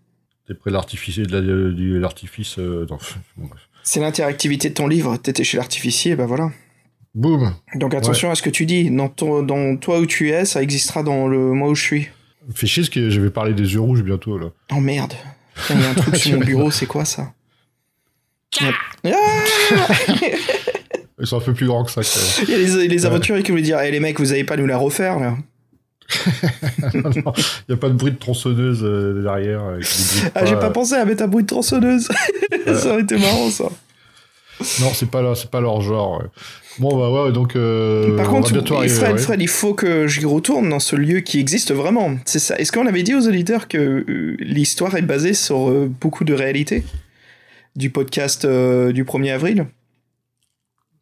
T'es près de l'artifice, euh. C'est l'interactivité de ton livre. T'étais chez l'artificier, bah voilà. Boum Donc attention à ce que tu dis. Dans, ton, dans toi où tu es, ça existera dans le moi où je suis. Fait chier, que je vais parler des yeux rouges bientôt, là. Oh merde. Putain, Il y a un truc sur mon bureau, c'est quoi ça? Ah Ils sont un peu plus grands que ça, quand même. Il y a les, les aventuriers qui voulaient dire Eh les mecs, vous allez pas nous la refaire là Il n'y a pas de bruit de tronçonneuse euh, derrière. de Ah, j'ai pas- pas pensé à mettre un bruit de tronçonneuse. ça aurait été marrant ça. Non, c'est pas, là- c'est pas leur genre. Bon, bah ouais, donc. euh, Par contre, arriver, Fred, ouais. Fred, il faut que j'y retourne dans ce lieu qui existe vraiment. C'est ça. Est-ce qu'on avait dit aux auditeurs que euh, l'histoire est basée sur euh, beaucoup de réalité du podcast euh, du 1er avril?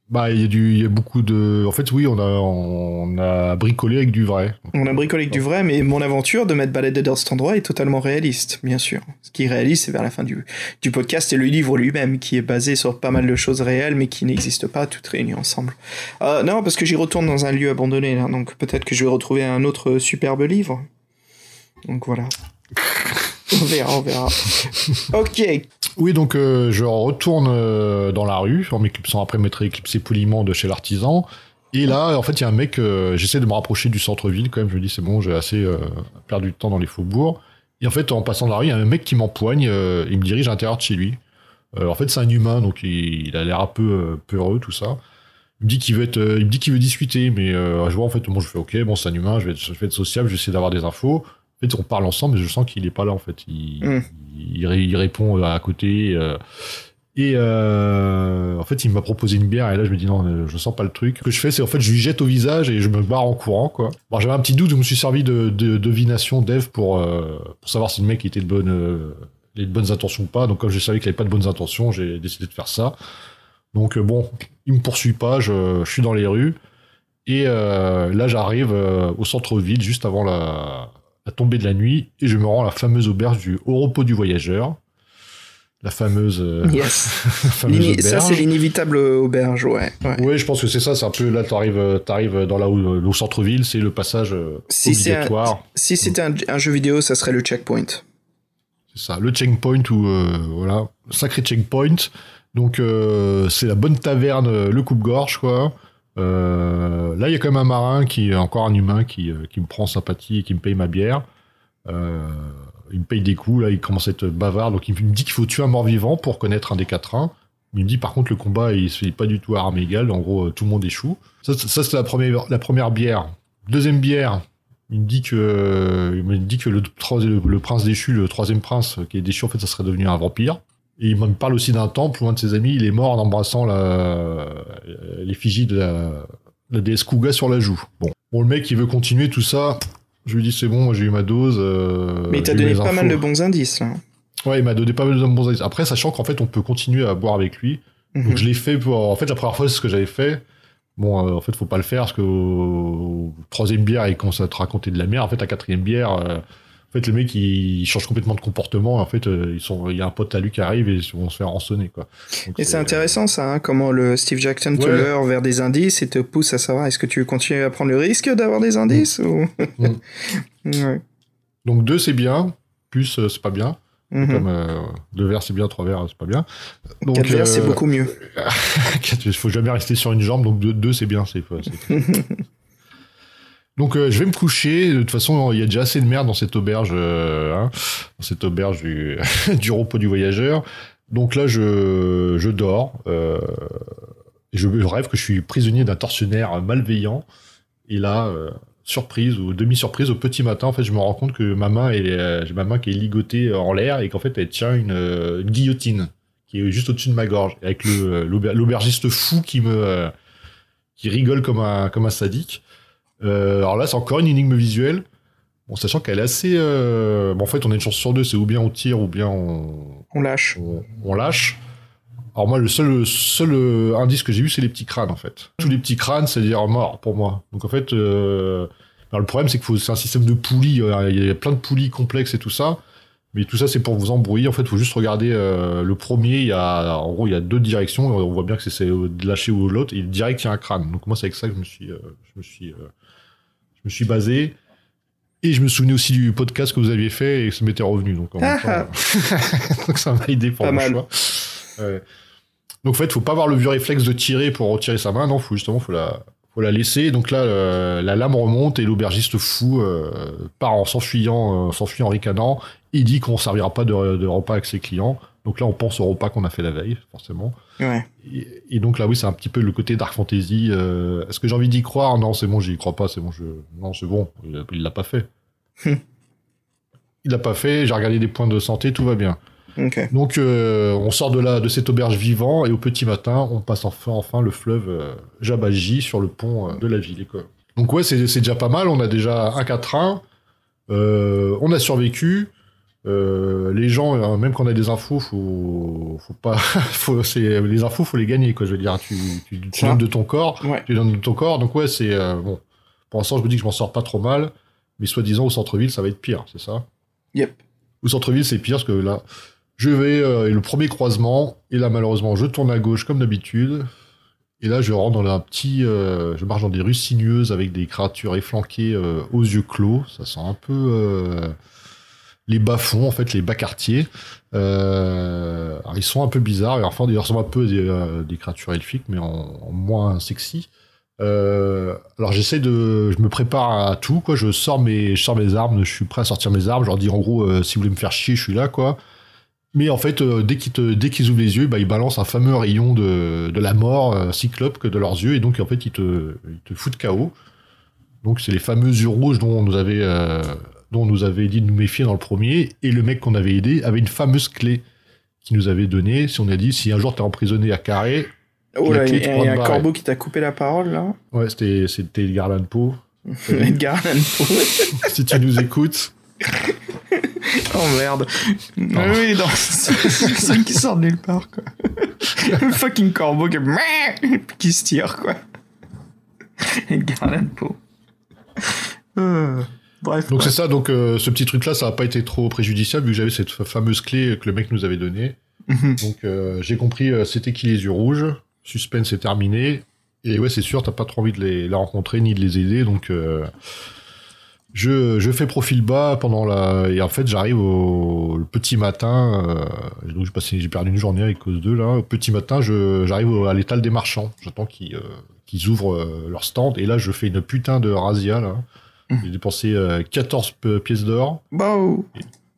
Bah, il y, a du- y a beaucoup de. En fait, oui, on a, on a bricolé avec du vrai. On a bricolé avec du vrai, mais mon aventure de m'être baladé dans cet endroit est totalement réaliste, bien sûr. Ce qui est réaliste, c'est vers la fin du, du podcast et le livre lui-même, qui est basé sur pas mal de choses réelles, mais qui n'existent pas toutes réunies ensemble. Euh, non, parce que j'y retourne dans un lieu abandonné, là, donc peut-être que je vais retrouver un autre superbe livre. Donc voilà. On verra, on verra. Ok. Oui, donc euh, je retourne euh, dans la rue en m'éclipsant après m'être éclipsé poliment de chez l'artisan. Et là, en fait, il y a un mec, euh, j'essaie de me rapprocher du centre-ville quand même. Je me dis, c'est bon, j'ai assez perdu de temps dans les faubourgs. Et en fait, en passant dans la rue, il y a un mec qui m'empoigne, il me dirige à l'intérieur de chez lui. En fait, c'est un humain, donc il, il a l'air un peu peureux, tout ça. Il me dit qu'il veut être, il me dit qu'il veut discuter, mais je vois en fait, bon, je fais ok, bon, c'est un humain, je vais être, je vais être sociable, je vais essayer d'avoir des infos. En fait, on parle ensemble, mais je sens qu'il est pas là en fait. Il, Mm. Il, ré- il répond à côté. euh, et euh, en fait, il m'a proposé une bière et là, je me dis non, euh, je sens pas le truc. Ce que je fais, c'est en fait, je lui jette au visage et je me barre en courant, quoi. J'avais un petit doute, je me suis servi de, de, devination dev pour, euh, pour savoir si le mec était de euh, bonnes intentions ou pas. Donc, comme je savais qu'il avait pas de bonnes intentions, j'ai décidé de faire ça. Donc, euh, bon, il me poursuit pas, je, suis dans les rues. Et euh, là, j'arrive euh, au centre-ville juste avant la, la tombée de la nuit et je me rends à la fameuse auberge du Haut Repos du Voyageur. La fameuse, euh, Yes. la fameuse L'ini- Ça, c'est l'inévitable auberge, ouais. ouais. Oui, je pense que c'est ça. C'est un peu là, t'arrives, t'arrives dans la au centre-ville, c'est le passage euh, Si c'est un- obligatoire. Si c'était un, un jeu vidéo, ça serait le checkpoint. C'est ça, le checkpoint ou euh, voilà, sacré checkpoint. Donc euh, c'est la bonne taverne, euh, le coupe-gorge quoi. Euh, là, il y a quand même un marin qui est encore un humain qui, euh, qui me prend en sympathie et qui me paye ma bière. Euh, il me paye des coups, là, il commence à être bavard, donc il me dit qu'il faut tuer un mort-vivant pour connaître un des quatrains. Il me dit par contre le combat il se fait pas du tout à armes égales, en gros tout le monde échoue. Ça, c'est- la première, la première bière. Deuxième bière, il me dit que, le, le prince déchu, le troisième prince qui est déchu, en fait, ça serait devenu un vampire. Et il me parle aussi d'un temple où un de ses amis, il est mort en embrassant la, l'effigie de la, la déesse Kuga sur la joue. Bon. Bon, le mec, il veut continuer tout ça. Je lui dis, c'est bon, moi, j'ai eu ma dose. euh, Mais il t'a donné pas mal de bons indices, là. Ouais, il m'a donné pas mal de bons indices. Après, sachant qu'en fait, on peut continuer à boire avec lui. Mhm. Donc je l'ai fait pour. En fait, la première fois, c'est ce que j'avais fait. Bon, euh, en fait, faut pas le faire parce que au troisième bière, il commence à te raconter de la merde. En fait, à quatrième bière, euh, en fait, le mec, il, il change complètement de comportement. En fait, euh, ils sont, il y a un pote à lui qui arrive et ils vont se faire rançonner, quoi. Donc, Et c'est intéressant ça, hein, comment le Steve Jackson te Ouais. leurre vers des indices et te pousse à savoir est-ce que tu veux continuer à prendre le risque d'avoir des indices ou... ouais. Donc deux, c'est bien. Plus, euh, c'est pas bien. Mhm. Comme euh, deux verres, c'est bien. Trois verres, c'est pas bien. Donc, Quatre verres, c'est euh, beaucoup mieux. Il faut jamais rester sur une jambe, donc deux, deux, c'est bien. C'est- donc euh, je vais me coucher. De toute façon, il y a déjà assez de merde dans cette auberge, euh, hein, dans cette auberge du, repos du voyageur. Donc là, je, je dors. euh, je, rêve que je suis prisonnier d'un tortionnaire malveillant. Et là, surprise ou demi-surprise, au petit matin, en fait, je me rends compte que ma main, j'ai ma main qui est ligotée en l'air et qu'en fait, elle tient une, guillotine qui est juste au-dessus de ma gorge, avec l'aubergiste fou qui me qui rigole comme un comme un sadique. Euh, alors là, c'est encore une énigme visuelle. Bon, sachant qu'elle est assez. euh, Bon, en fait, on a une chance sur deux, c'est ou bien on tire ou bien on, On lâche. on, on lâche. Alors moi, le seul, seul euh, indice que j'ai vu, c'est les petits crânes, en fait. Tous les petits crânes, c'est dire mort pour moi. Donc en fait, euh, alors, le problème, c'est que faut- c'est un système de poulies. Il y a plein de poulies complexes et tout ça. Mais tout ça, c'est pour vous embrouiller. En fait, il faut juste regarder euh, le premier. Il y a, en gros, il y a deux directions. On voit bien que c'est- de lâcher ou l'autre. Et direct, il y a un crâne. Donc moi, c'est avec ça que je me suis, euh, je me suis, euh, je me suis basé. Et je me souvenais aussi du podcast que vous aviez fait et que ça m'était revenu. Donc, en même temps, donc ça m'a aidé pour mal. choix. Ouais. Donc en fait, faut pas avoir le vieux réflexe de tirer pour retirer sa main. Non, faut justement, faut la, faut la laisser. Donc là, euh, la lame remonte et l'aubergiste fou euh, part en s'enfuyant, euh, s'enfuit en ricanant. Il dit qu'on servira pas de, de repas avec ses clients. Donc là, on pense au repas qu'on a fait la veille, forcément. Ouais. Et, et donc là, oui, c'est un petit peu le côté dark fantasy. euh, Est-ce que j'ai envie d'y croire? Non, c'est bon, j'y crois pas. C'est bon, je... non, c'est bon. Il Il l'a pas fait. Hmm. il l'a pas fait. J'ai regardé des points de santé, tout va bien. Donc euh, on sort de là, de cette auberge vivant et au petit matin, on passe enfin, enfin le fleuve euh, Jabaji sur le pont euh, de la ville. quoi. Donc ouais, c'est déjà pas mal. On a déjà un 4-1. Euh, on a survécu. Les gens, euh, même quand on a des infos, faut, faut pas, faut, les infos, faut les gagner quoi. Je veux dire, tu, tu, donnes de ton corps, Ouais. tu donnes de ton corps. Donc ouais, c'est bon. Pour l'instant, je me dis que je m'en sors pas trop mal, mais soi-disant au centre-ville, ça va être pire, c'est ça? Yep. au centre-ville, c'est pire parce que là, je vais euh, et le premier croisement et là malheureusement, je tourne à gauche comme d'habitude. Et là, je rentre dans un petit, euh, je marche dans des rues sinueuses avec des créatures efflanquées euh, aux yeux clos. Ça sent un peu les bas-fonds, en fait, les bas quartiers. Alors, ils sont un peu bizarres. Et enfin, ils ressemblent un peu à des, créatures elfiques, mais en, moins sexy. Alors j'essaie de, je me prépare à tout quoi. Je sors mes, je sors mes armes, je suis prêt à sortir mes armes. Je leur dis en gros, si vous voulez me faire chier, je suis là quoi. Mais en fait, euh, dès qu'ils te, dès qu'ils ouvrent les yeux, bah, ils balancent un fameux rayon de, de la mort, euh, cyclope que de leurs yeux, et donc en fait ils te, ils te foutent KO. Donc c'est les fameux yeux rouges dont on nous avait, euh, dont on nous avait dit de nous méfier dans le premier, et le mec qu'on avait aidé avait une fameuse clé qui nous avait donnée. Si on a dit si un jour t'es emprisonné à Carré, Oh là, il y y a un barrer. corbeau qui t'a coupé la parole là. ouais c'était c'était Edgar Allan Poe. Edgar Allan Poe. si tu nous écoutes. Oh merde. Oui, oui, non, c'est ça qui sort de nulle part, quoi. Le fucking corbeau qui, qui se tire, quoi. Edgar Allan Poe. Euh, bref. Donc c'est ça, donc euh, ce petit truc là, ça n'a pas été trop préjudiciable vu que j'avais cette fa- fameuse clé que le mec nous avait donnée. Mhm. Donc euh, j'ai compris euh, c'était qui les yeux rouges, suspense est terminé. Et ouais, c'est sûr, t'as pas trop envie de les, la rencontrer ni de les aider, donc euh, je, je fais profil bas pendant la et en fait j'arrive au le petit matin. Euh, donc j'ai passé j'ai perdu une journée avec cause d'eux là. Au petit matin, je j'arrive à l'étal des marchands. J'attends qu'ils euh, qu'ils ouvrent euh, leur stand et là je fais une putain de razzia là. J'ai dépensé euh, 14 p- pièces d'or. Wow.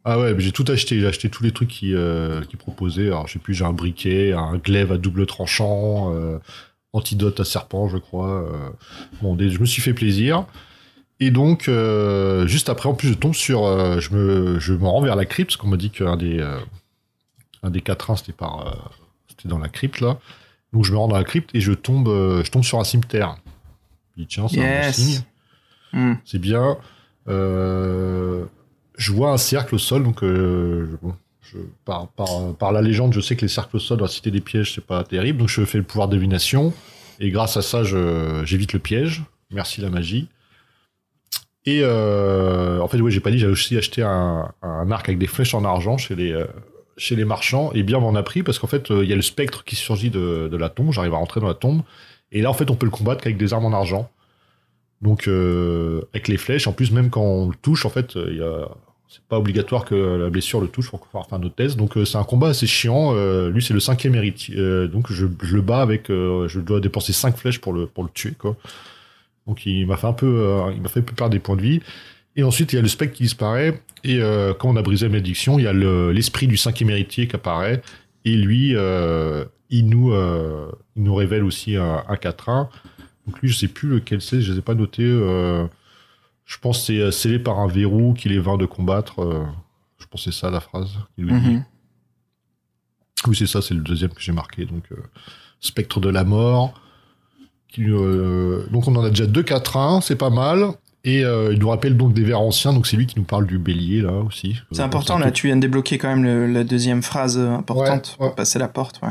Ah ouais, j'ai tout acheté. J'ai acheté tous les trucs qui, euh, qui proposaient. Alors, je sais plus, j'ai un briquet, un glaive à double tranchant, euh, antidote à serpent, je crois. euh. Bon, je me suis fait plaisir. Et donc, euh, juste après, en plus, je tombe sur... euh, je, me, je me rends vers la crypte, parce qu'on m'a dit qu'un des, euh, un des quatrains, c'était par... c'était dans la crypte, là. Donc, je me rends dans la crypte et je tombe, je tombe sur un cimetière. Je dis, tiens, c'est un bon signe Hmm. c'est bien. Je vois un cercle au sol, donc je- bon, je- par, par, par la légende, je sais que les cercles au sol dans la cité des pièges, c'est pas terrible, donc je fais le pouvoir de divination, et grâce à ça, j'évite le piège. Merci la magie. Et euh, en fait, oui, j'ai pas dit, j'ai aussi acheté un, arc avec des flèches en argent chez les, euh, chez les marchands, et bien m'en a pris parce qu'en fait, euh, il y a le spectre qui surgit de, la tombe, j'arrive à rentrer dans la tombe, et là, en fait, on peut le combattre qu'avec des armes en argent. Donc euh, avec les flèches, en plus même quand on le touche, en fait, euh, il a c'est pas obligatoire que la blessure le touche pour pouvoir faire notre test. Donc euh, c'est un combat assez chiant. Euh, lui c'est le cinquième héritier, Euh, donc je, je le bats avec, euh, je dois dépenser cinq flèches pour le pour le tuer quoi. Donc il m'a fait un peu, euh, il m'a fait perdre des points de vie. Et ensuite il y a le spectre qui disparaît. Et euh, quand on a brisé la malédiction, il y a le- l'esprit du cinquième héritier qui apparaît. Et lui, euh, il nous, il nous révèle aussi un, un 4-1. Donc lui, je sais plus lequel c'est, je les ai pas notés. je pense que c'est scellé par un verrou qu'il est vain de combattre. je pense que c'est ça la phrase qu'il lui dit. Mhm. Oui, c'est ça, c'est le deuxième que j'ai marqué. Donc, Spectre de la mort. Qui, euh, donc, on en a déjà deux 4-1, c'est pas mal. Et euh, il nous rappelle donc des vers anciens, donc c'est lui qui nous parle du bélier, là aussi. C'est important, là, tu viens de débloquer quand même le- la deuxième phrase euh, importante Ouais, ouais. pour passer la porte, ouais.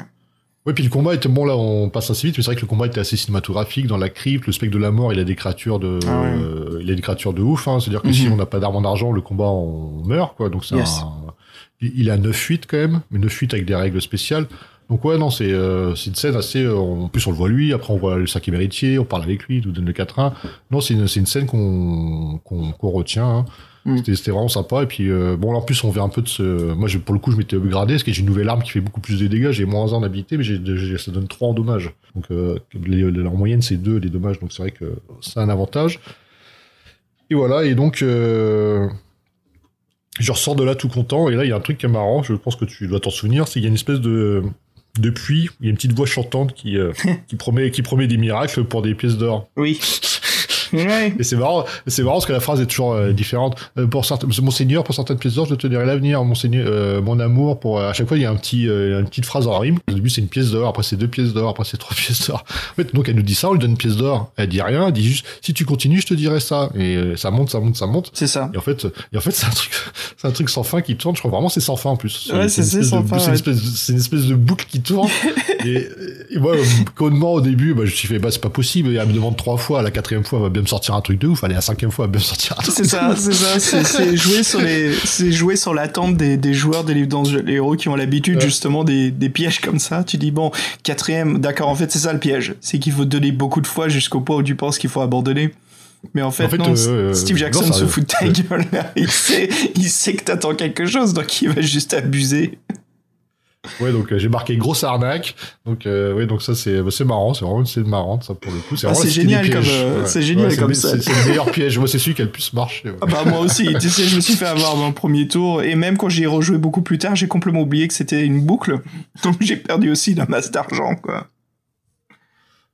Ouais, puis le combat était bon, là, on passe assez vite, mais c'est vrai que le combat était assez cinématographique dans la crypte. Le spectre de la mort, il a des créatures de, Ah ouais. euh, il a des créatures de ouf, hein. C'est-à-dire que Mhm. si on n'a pas d'arme en argent, le combat, on meurt, quoi. Donc c'est Yes. un, il il a 9-8 quand même, mais 9-8 avec des règles spéciales. Donc ouais, non, c'est, euh, une scène assez, euh, en plus on le voit lui, après on voit le cinquième héritier, on parle avec lui, il nous donne le 4-1. Non, c'est une, une scène qu'on, retient, hein. Mm. C'était, vraiment sympa. Et puis, euh, bon, là, en plus, on vient un peu de ce. Moi, je- pour le coup, je m'étais upgradé parce que j'ai une nouvelle arme qui fait beaucoup plus de dégâts. J'ai moins 1 en habilité, mais ça donne 3 en dommages. Donc, les- les- en moyenne, c'est 2 les dommages. Donc, c'est vrai que c'est un avantage. Et voilà. Et donc, je ressors de là tout content. Et là, il y a un truc qui est marrant. Je pense que tu dois t'en souvenir. C'est qu'il y a une espèce de. De puits, il y a une petite voix chantante qui, euh, qui, promet, qui promet des miracles pour des pièces d'or. Oui. Ouais. Et c'est marrant, c'est marrant parce que la phrase est toujours euh, différente. Euh, pour certains, monseigneur, pour certaines pièces d'or, je te dirai l'avenir, monseigneur, euh, mon amour. Pour à chaque fois, il y a un petit, euh, une petite phrase en rime. Au début, c'est une pièce d'or, après c'est deux pièces d'or, après c'est trois pièces d'or. En fait, donc elle nous dit ça, on lui donne une pièce d'or. Elle dit rien, elle dit juste, si tu continues, je te dirai ça. Et euh, ça monte, ça monte, ça monte. C'est ça. Et en fait, et en fait, c'est un truc, c'est un truc sans fin qui tourne. Je crois vraiment c'est sans fin en plus. Ouais, c'est- une c'est espèce sans de- fin, C'est une ouais. espèce, de- c'est une espèce de boucle qui tourne. et, et moi, connement au début, bah, je me suis fait, bah, c'est pas possible. Et elle me demande trois fois. À la quatrième fois, elle va bien me sortir un truc de ouf. Allez, la cinquième fois, elle bien me sortir un truc. C'est ça, c'est ça, c'est- jouer sur les, c'est jouer sur l'attente des, des joueurs des livres d'Angel les héros qui ont l'habitude Ouais. justement des, des pièges comme ça. Tu dis bon, quatrième, d'accord, en fait c'est ça le piège, c'est qu'il faut donner beaucoup de fois jusqu'au point où tu penses qu'il faut abandonner. Mais en fait, En fait, non, euh, Steve Jackson non, se fout de ta gueule. là. Il sait, il sait que t'attends quelque chose, donc il va juste abuser. Ouais, donc euh, j'ai marqué grosse arnaque. Donc, euh, ouais, donc ça c'est, bah, c'est marrant. C'est vraiment une scène marrante, ça pour le coup. Ah, c'est cité génial comme, euh, c'est génial c'est comme ça. C'est, c'est le meilleur piège. Moi, c'est celui qui a le plus marché. ouais. Ah bah moi aussi, tu sais, je me suis fait avoir dans le premier tour, et même quand j'y ai rejoué beaucoup plus tard, j'ai complètement oublié que c'était une boucle, donc j'ai perdu aussi la masse d'argent, quoi.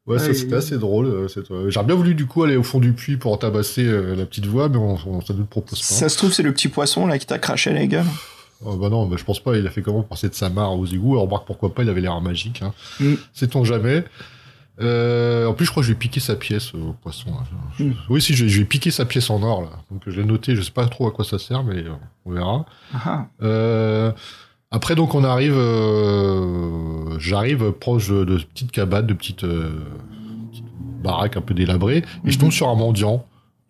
Ouais, ça c'était assez drôle. J'aurais bien voulu du coup aller au fond du puits pour tabasser la petite voix, mais on, on- ça nous le propose pas. Ça se trouve, c'est le petit poisson là qui t'a craché la gueule. Oh, bah non, bah, je pense pas. Il a fait comment pour passer de sa mare aux égouts Alors, remarque pourquoi pas, il avait l'air magique. Hein. Mm. Sait-on jamais Euh, En plus, je crois que je vais piquer sa pièce au poisson. là. Je- Mm. Oui, si, vais piquer sa pièce en or là. Donc je l'ai noté. Je sais pas trop à quoi ça sert, mais on verra. Ah, Euh, après, donc, on arrive. euh, J'arrive proche de, de petites cabanes, de petites, petites baraques un peu délabrées, et je Mhm. tombe sur un mendiant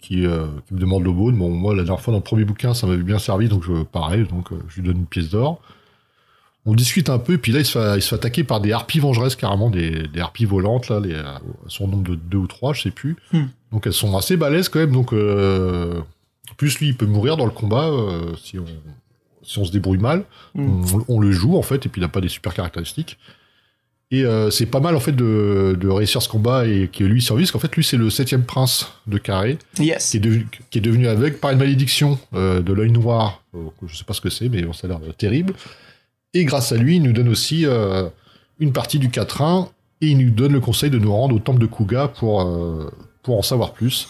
qui, euh, qui me demande l'aumône. Bon, moi, la dernière fois, dans le premier bouquin, ça m'avait bien servi, donc je, pareil, donc euh, je lui donne une pièce d'or. On discute un peu, et puis là, il se fait, il se fait attaquer par des harpies vengeresses, carrément, des, des harpies volantes, là, les, euh, elles sont au nombre de deux ou trois, je sais plus. Hmm. Donc elles sont assez balèzes quand même, donc euh, en plus lui, il peut mourir dans le combat si on si on se débrouille mal. Mm. On, on le joue en fait, et puis il n'a pas des super caractéristiques. Et euh, c'est pas mal en fait de, de réussir ce combat et que lui survive, parce qu'en fait lui c'est le septième prince de Carré, Yes. qui est devenu, qui est devenu aveugle par une malédiction euh, de l'œil noir. Euh, je sais pas ce que c'est, mais bon, ça a l'air euh, terrible. Et grâce à lui, il nous donne aussi une partie du 4-1 et il nous donne le conseil de nous rendre au temple de Kuga pour, pour en savoir plus.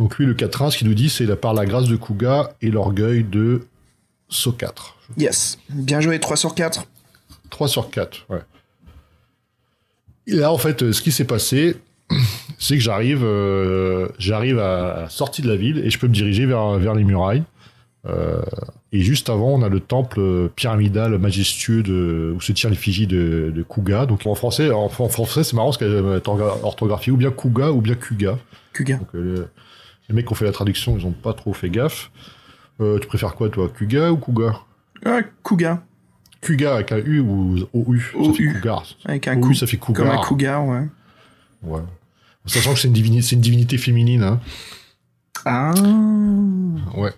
Donc lui, le 4-1, ce qu'il nous dit, c'est la par la grâce de Kuga et l'orgueil de So4. Yes. Bien joué, 3 sur 4. 3 sur 4, ouais. Et là, en fait, euh, ce qui s'est passé, c'est que j'arrive, euh, j'arrive à la sortie de la ville et je peux me diriger vers, vers les murailles. Euh, et juste avant, on a le temple pyramidal majestueux de, où se tient l'effigie de, de Kuga. Donc en français, en, en français, c'est marrant parce qu'elle est orthographiée ou bien Kuga ou bien Kuga. Kuga. Donc euh, les mecs qui ont fait la traduction, ils ont pas trop fait gaffe. Tu préfères quoi, toi, Kuga ou Kuga? Ah, Kuga. Kuga avec un U ou OU, ça fait OU. Cougar. Avec un OU, coup. ça fait Comme un Cougar. cougar, ouais. Ouais. Sachant que c'est une, divini- c'est une divinité féminine. Hein. Ah. Ouais.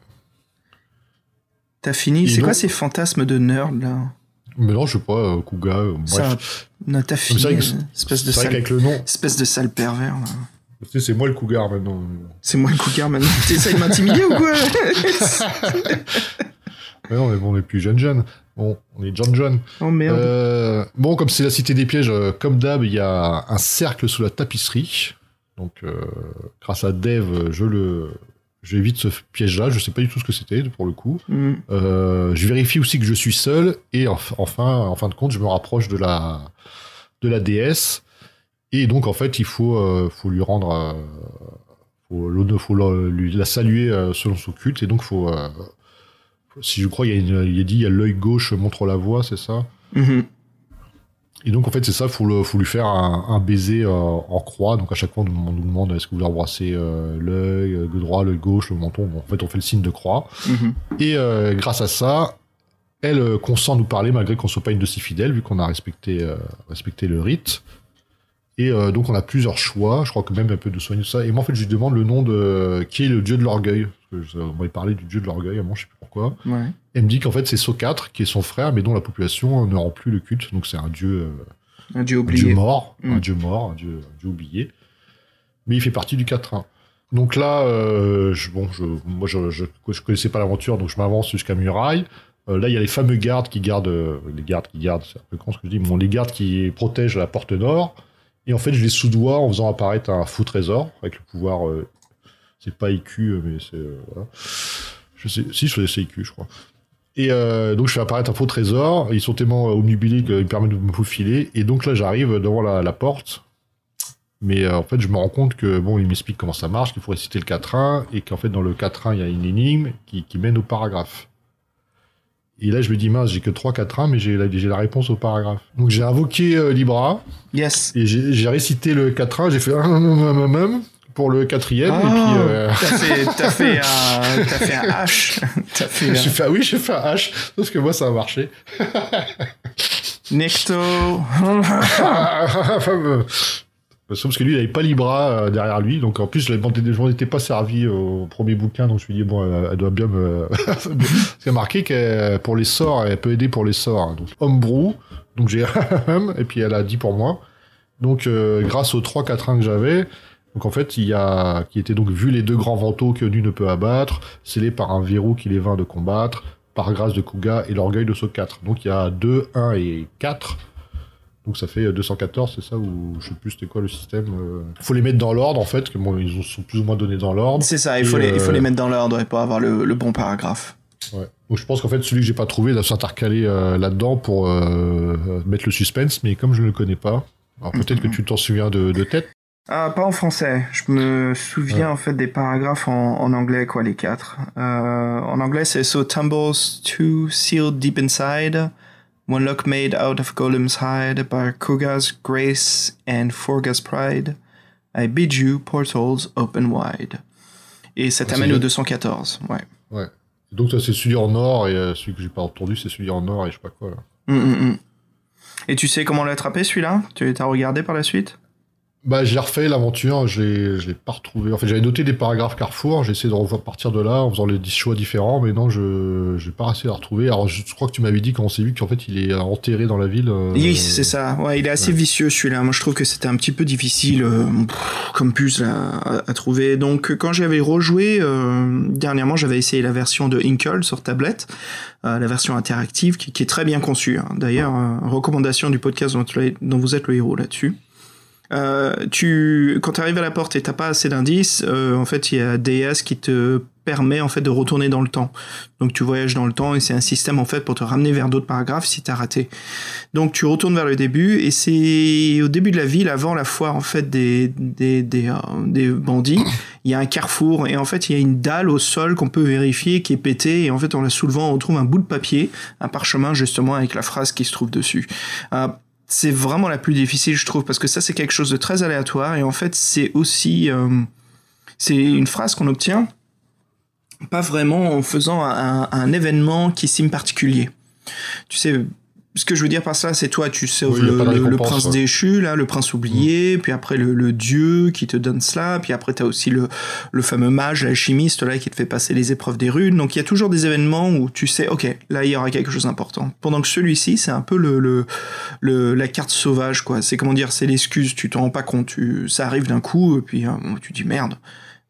T'as fini? C'est quoi ces fantasmes de nerd là? Mais non, je sais pas, euh, Kuga. euh, bref. Ça. Non, t'as fini. vrai que- euh, espèce de sale. qu'avec le nom, Espèce de sale pervers là. c'est moi le Cougar maintenant. C'est moi le cougar maintenant. T'essayes de m'intimider ou quoi? Mais non, mais bon, on est plus jeune jeune. Bon, on est John John. Oh merde. Euh, bon, comme c'est la cité des pièges, euh, comme d'hab, il y a un cercle sous la tapisserie. Donc, euh, grâce à Dave, je le, J'évite ce piège-là, je sais pas du tout ce que c'était pour le coup. Mm. Euh, je vérifie aussi que je suis seul et enf- enfin, en fin de compte, je me rapproche de la de la déesse et donc en fait, il faut faut lui rendre faut, faut la, lui la saluer selon son culte et donc faut si je crois il y a une, il y a dit il y a l'œil gauche montre la voie, c'est ça Mhm. et donc en fait c'est ça, faut le, faut lui faire un, un baiser euh, en croix. Donc à chaque fois on nous, on nous demande est-ce que vous voulez embrasser euh, l'œil euh, le droit, l'œil gauche, le menton? Bon, en fait on fait le signe de croix. Mhm. Et euh, grâce à ça, elle consent à nous parler malgré qu'on soit pas une de si fidèles vu qu'on a respecté respecté le rite. Et donc on a plusieurs choix. Je crois que même un peu de soigner ça. Et moi en fait je lui demande le nom de qui est le dieu de l'orgueil. On m'avait parlé du dieu de l'orgueil. Avant je sais plus pourquoi. Ouais. Elle me dit qu'en fait c'est Socatre qui est son frère, mais dont la population ne rend plus le culte. Donc c'est un dieu. euh, Un dieu un oublié. dieu mort, Mm. un dieu mort, un dieu, un dieu oublié. Mais il fait partie du 4-1. Donc là, euh, je, bon, je, moi, je, je, je connaissais pas l'aventure, donc je m'avance jusqu'à Muraille. Euh, là, il y a les fameux gardes qui gardent, euh, les gardes qui gardent, c'est un peu con ce que je dis, bon, les gardes qui protègent la porte nord. Et en fait, je les soudoie en faisant apparaître un fou trésor avec le pouvoir. c'est pas IQ, mais c'est voilà. Je sais, si je c'est IQ, je crois. Et euh, donc je fais apparaître un faux trésor. Ils sont tellement euh, omnubilés qu'ils me permettent de me faufiler. Et donc là, j'arrive devant la, la porte. Mais euh, en fait, je me rends compte que bon, il m'explique comment ça marche, qu'il faut réciter le 4-1 et qu'en fait dans le 4-1 il y a une énigme qui, qui mène au paragraphe. Et là, je me dis mince, j'ai que 3 4-1, mais j'ai la, la réponse au paragraphe. Donc j'ai invoqué euh, Libra Yes. et j'ai j'ai récité le 4-1. J'ai fait un pour le quatrième. et puis euh, Ah, T'as fait, t'as fait un, t'as fait un H. T'as fait j'ai un fait ah oui, j'ai fait un H parce que moi ça a marché. Necto. Parce que lui, il avait pas Libra euh, derrière lui, donc en plus, je m'en étais pas servi au premier bouquin, donc je me suis dit, bon, elle, elle doit bien me. Parce qu'il y a marqué que pour les sorts, elle peut aider pour les sorts. hein. Donc, Homebrew, donc j'ai et puis elle a dit pour moi. Donc, euh, grâce aux 3-4 que j'avais, donc en fait, il y a. qui était donc vu les deux grands vantaux que nul ne peut abattre, scellés par un verrou qui les vint de combattre, par grâce de Kuga et l'orgueil de Saut 4. Donc il y a 2, 1 et 4. Donc ça fait euh, 214, c'est ça ou je sais plus c'était quoi le système. euh. Faut les mettre dans l'ordre en fait, que bon ils sont plus ou moins donnés dans l'ordre. C'est ça, il faut, les, il faut euh, les mettre dans l'ordre et pas avoir le, le bon paragraphe. Ouais. Donc je pense qu'en fait celui que j'ai pas trouvé doit s'intercaler euh, là-dedans pour mettre le suspense, mais comme je ne le connais pas, alors peut-être que tu t'en souviens de, de tête. Ah, pas en français. Je me souviens en fait des paragraphes en, en anglais, quoi, les quatre. Euh, en anglais, c'est So tumbles two sealed deep inside, one lock made out of golem's hide, by Koga's grace and Forga's pride. I bid you portals open wide. Et ça Ah, t'amène au bien. 214, ouais. Ouais. Donc ça c'est celui en or et euh, celui que j'ai pas entendu c'est celui en or et je sais pas quoi là. Hum, hum, hum. Et tu sais comment l'attraper celui-là? Tu t'as regardé par la suite? Bah j'ai refait l'aventure, je l'ai je l'ai pas retrouvé. En fait j'avais noté des paragraphes Carrefour, j'ai essayé de revoir partir de là en faisant les 10 choix différents, mais non je j'ai pas réussi à retrouver. Alors je, crois que tu m'avais dit quand on s'est vu qu'en fait il est enterré dans la ville. euh, Oui, c'est ça. Ouais, il est assez ouais. vicieux celui-là. Moi, je trouve que c'était un petit peu difficile euh, comme puce là, à, à trouver. Donc, quand j'avais rejoué euh, dernièrement, j'avais essayé la version de Inkle sur tablette, euh, la version interactive qui, qui est très bien conçue. hein. D'ailleurs, euh, recommandation du podcast dont vous êtes le héros là-dessus. Euh, tu, quand tu arrives à la porte et t'as pas assez d'indices, euh, en fait, il y a DS qui te permet en fait de retourner dans le temps. Donc tu voyages dans le temps et c'est un système en fait pour te ramener vers d'autres paragraphes si t'as raté. Donc tu retournes vers le début et c'est au début de la ville, avant la foire en fait des des des, euh, des bandits, il y a un carrefour et en fait il y a une dalle au sol qu'on peut vérifier qui est pétée et en fait en la soulevant on retrouve un bout de papier, un parchemin justement avec la phrase qui se trouve dessus. C'est vraiment la plus difficile je trouve parce que ça c'est quelque chose de très aléatoire et en fait c'est aussi euh, c'est une phrase qu'on obtient pas vraiment en faisant un, événement qui sim particulier. Tu sais, ce que je veux dire par ça, c'est toi, tu sauves Oui, le, prince ouais. déchu, là, le prince oublié, puis après le, le dieu qui te donne cela, puis après t'as aussi le, le fameux mage, l'alchimiste, là, qui te fait passer les épreuves des runes. Donc il y a toujours des événements où tu sais, ok, là il y aura quelque chose d'important. Pendant que celui-ci, c'est un peu le, le, le- la carte sauvage, quoi. C'est comment dire, c'est l'excuse, tu t'en rends pas compte, tu, ça arrive d'un coup, et puis euh, tu dis merde,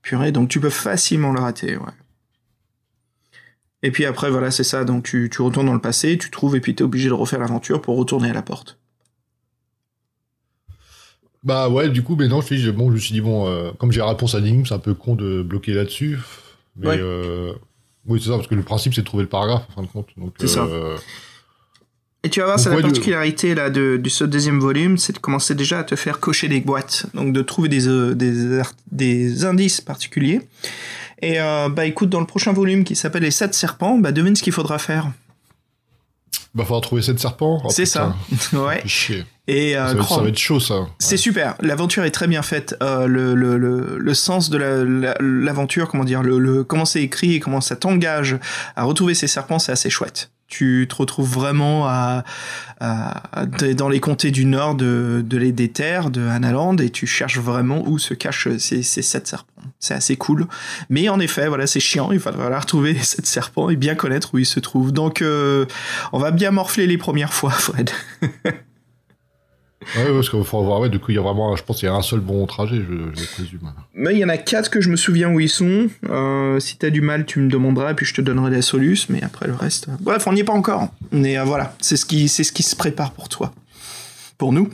purée, donc tu peux facilement le rater, ouais. Et puis après, voilà, c'est ça. Donc tu, tu retournes dans le passé, tu trouves, et puis t'es obligé de refaire l'aventure pour retourner à la porte. Bah ouais, du coup, mais non, je, dis, bon, je me suis dit, bon, euh, comme j'ai la réponse à l'énigme, c'est un peu con de bloquer là-dessus. Mais Ouais. euh, oui, c'est ça, parce que le principe, c'est de trouver le paragraphe, en fin de compte. C'est ça. euh, Et tu vas voir, c'est la ouais, de- particularité là de, de ce deuxième volume, c'est de commencer déjà à te faire cocher des boîtes, donc de trouver des des, des indices particuliers. Et euh, bah écoute, dans le prochain volume qui s'appelle les sept serpents, bah devine ce qu'il faudra faire. Bah, faudra trouver sept serpents. Oh, c'est ça. ouais. chier. Et euh, ça, va être, crois- ça va être chaud, ça. C'est super. L'aventure est très bien faite. Euh, le, le, le, le sens de la- la- l'aventure, comment dire, le, le comment c'est écrit et comment ça t'engage à retrouver ces serpents, c'est assez chouette. Tu te retrouves vraiment à, à- dans les comtés du nord de, de les des terres de Hanaland et tu cherches vraiment où se cachent ces, ces sept serpents. C'est assez cool. Mais en effet, voilà, c'est chiant. Il va falloir trouver les sept serpents et bien connaître où ils se trouvent. Donc, euh, on va bien morfler les premières fois, Fred. Ouais, ouais, parce qu'il faut voir, ouais, du coup, il y a vraiment, je pense qu'il y a un seul bon trajet, je, je présume. Mais il y en a quatre que je me souviens où ils sont. Euh, si t'as du mal, tu me demanderas, et puis je te donnerai la soluce. Mais après le reste, euh, bref, on n'y est pas encore. Mais euh, voilà, c'est ce qui, c'est ce qui se prépare pour toi, pour nous.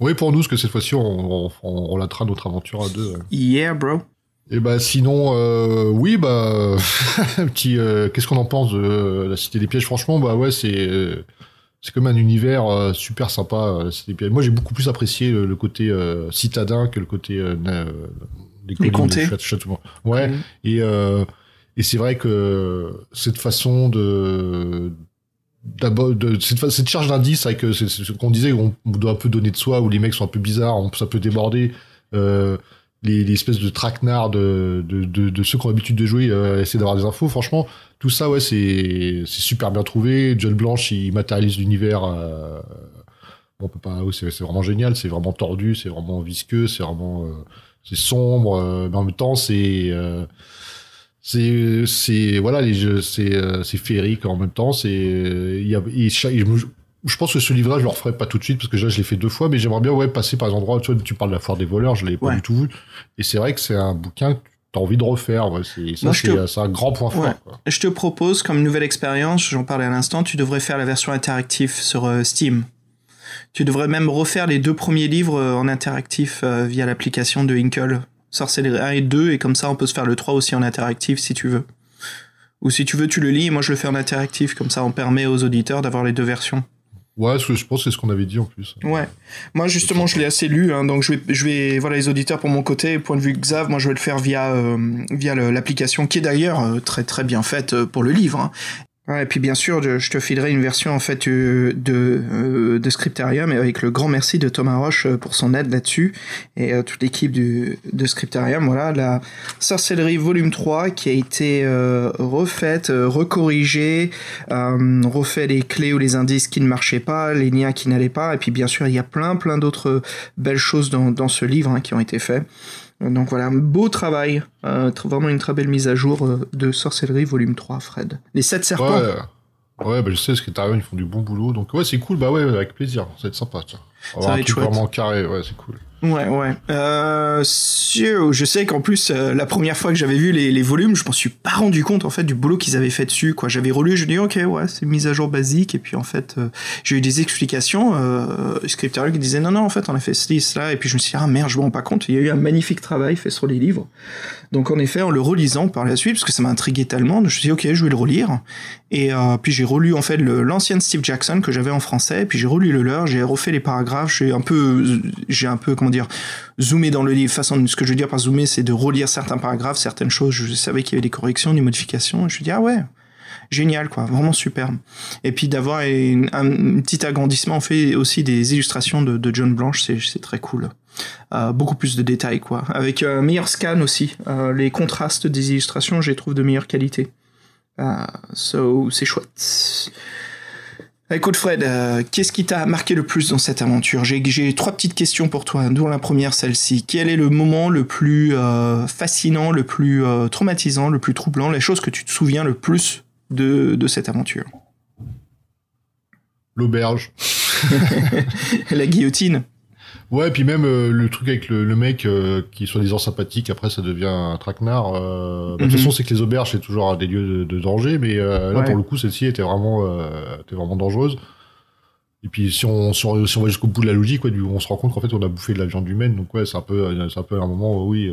Oui, pour nous, parce que cette fois-ci, on, on, on relatera notre aventure à deux. Yeah, bro. Et bah, sinon, euh, oui, bah, petit, euh, qu'est-ce qu'on en pense de la Cité des Pièges? Franchement, bah ouais, c'est, c'est comme un univers euh, super sympa, euh. Moi, j'ai beaucoup plus apprécié le, le côté euh, citadin que le côté des de comtés. Ouais, Mhm. Et, et c'est vrai que cette façon de d'abord de cette, charge d'indice avec ce qu'on disait on, on doit un peu donner de soi où les mecs sont un peu bizarres on, ça peut déborder euh, les, espèces de traquenards de, de, ceux qui ont l'habitude de jouer euh, essayer d'avoir des infos. Franchement tout ça ouais c'est super bien trouvé. John Blanche il matérialise l'univers euh, on peut c'est vraiment génial. C'est vraiment tordu c'est vraiment visqueux c'est vraiment euh, c'est sombre euh, mais en même temps c'est euh, c'est c'est voilà les jeux c'est c'est féerique en même temps. C'est il y a je pense que ce livre-là je le referai pas tout de suite parce que là je l'ai fait deux fois mais j'aimerais bien ouais passer par des endroits tu vois tu parles de la foire des voleurs je l'ai pas du tout vu et c'est vrai que c'est un bouquin que t'as envie de refaire ouais, c'est ça c'est te- un grand point fort Ouais. quoi. Je te propose, comme nouvelle expérience, j'en parlais à l'instant, tu devrais faire la version interactive sur euh, Steam. Tu devrais même refaire les deux premiers livres euh, en interactif euh, via l'application de Inkle. Sorcellerie 1 et 2, et comme ça on peut se faire le 3 aussi en interactif si tu veux. Ou si tu veux, tu le lis et moi je le fais en interactif, comme ça on permet aux auditeurs d'avoir les deux versions. Ouais ce que je pense c'est ce qu'on avait dit en plus Ouais. Moi, justement, je l'ai assez lu, hein, donc je vais, je vais, voilà, les auditeurs pour mon côté, point de vue Xav, moi, je vais le faire via, euh, via l'application qui est d'ailleurs euh, très, très bien faite euh, pour le livre. hein. Et puis, bien sûr, je, te filerai une version, en fait, euh, de, euh, de Scriptarium, et avec le grand merci de Thomas Roche euh, pour son aide là-dessus, et toute l'équipe de Scriptarium, voilà, la Sorcellerie volume 3, qui a été refaite, recorrigée, refait les clés ou les indices qui ne marchaient pas, les liens qui n'allaient pas, et puis bien sûr il y a plein plein d'autres belles choses dans, ce livre hein, qui ont été faits. Euh, Donc voilà, un beau travail, euh, vraiment une très belle mise à jour euh, de Sorcellerie volume 3, Fred. Les sept serpents. ouais ouais bah je sais ce que ils font du bon boulot donc ouais c'est cool bah ouais avec plaisir ça va être sympa tiens Va Ça va avoir être chouette. vraiment carré ouais c'est cool Ouais, ouais. Euh, je sais qu'en plus, euh, la première fois que j'avais vu les, les volumes, je m'en suis pas rendu compte en fait du boulot qu'ils avaient fait dessus. Quoi, j'avais relu, je dis ok, ouais, c'est une mise à jour basique, et puis en fait, euh, j'ai eu des explications. Euh, qui disait non, non, en fait, on a fait ceci, cela, et puis je me suis dit ah merde, je me rends pas compte. Il y a eu un magnifique travail fait sur les livres. Donc en effet, en le relisant par la suite, parce que ça m'a intrigué tellement, je me suis dit ok, je vais le relire. Et puis j'ai relu en fait l'ancien Steve Jackson que j'avais en français, et puis j'ai relu le leur, j'ai refait les paragraphes, j'ai un peu, j'ai un peu comment dire, zoomé dans le livre. Ce que je veux dire par zoomer, c'est de relire certains paragraphes, certaines choses. Je savais qu'il y avait des corrections, des modifications. Je me dit ah ouais, génial quoi, vraiment superbe. Et puis d'avoir un, petit agrandissement, on fait aussi des illustrations de, John Blanche, c'est c'est très cool. Euh, beaucoup plus de détails quoi, avec un meilleur scan aussi. Euh, les contrastes des illustrations, je les trouve de meilleure qualité. Euh, so c'est chouette. Écoute Fred, euh, qu'est-ce qui t'a marqué le plus dans cette aventure J'ai trois petites questions pour toi, dont la première celle-ci. Quel est le moment le plus euh, fascinant, le plus euh, traumatisant, le plus troublant, la chose que tu te souviens le plus de, de cette aventure? L'auberge. La guillotine Ouais, puis même euh, le truc avec le, le mec euh, qui est soi-disant sympathique, après ça devient un traquenard. Euh, bah, De toute Mhm. façon, c'est que les auberges, c'est toujours des lieux de, de danger, mais euh, là, Ouais. pour le coup, celle-ci était vraiment, était vraiment dangereuse. Et puis si on, si on, si on va jusqu'au bout de la logique, ouais, du- on se rend compte qu'en fait on a bouffé de la viande humaine, donc ouais, c'est un peu, c'est un peu un moment, oui,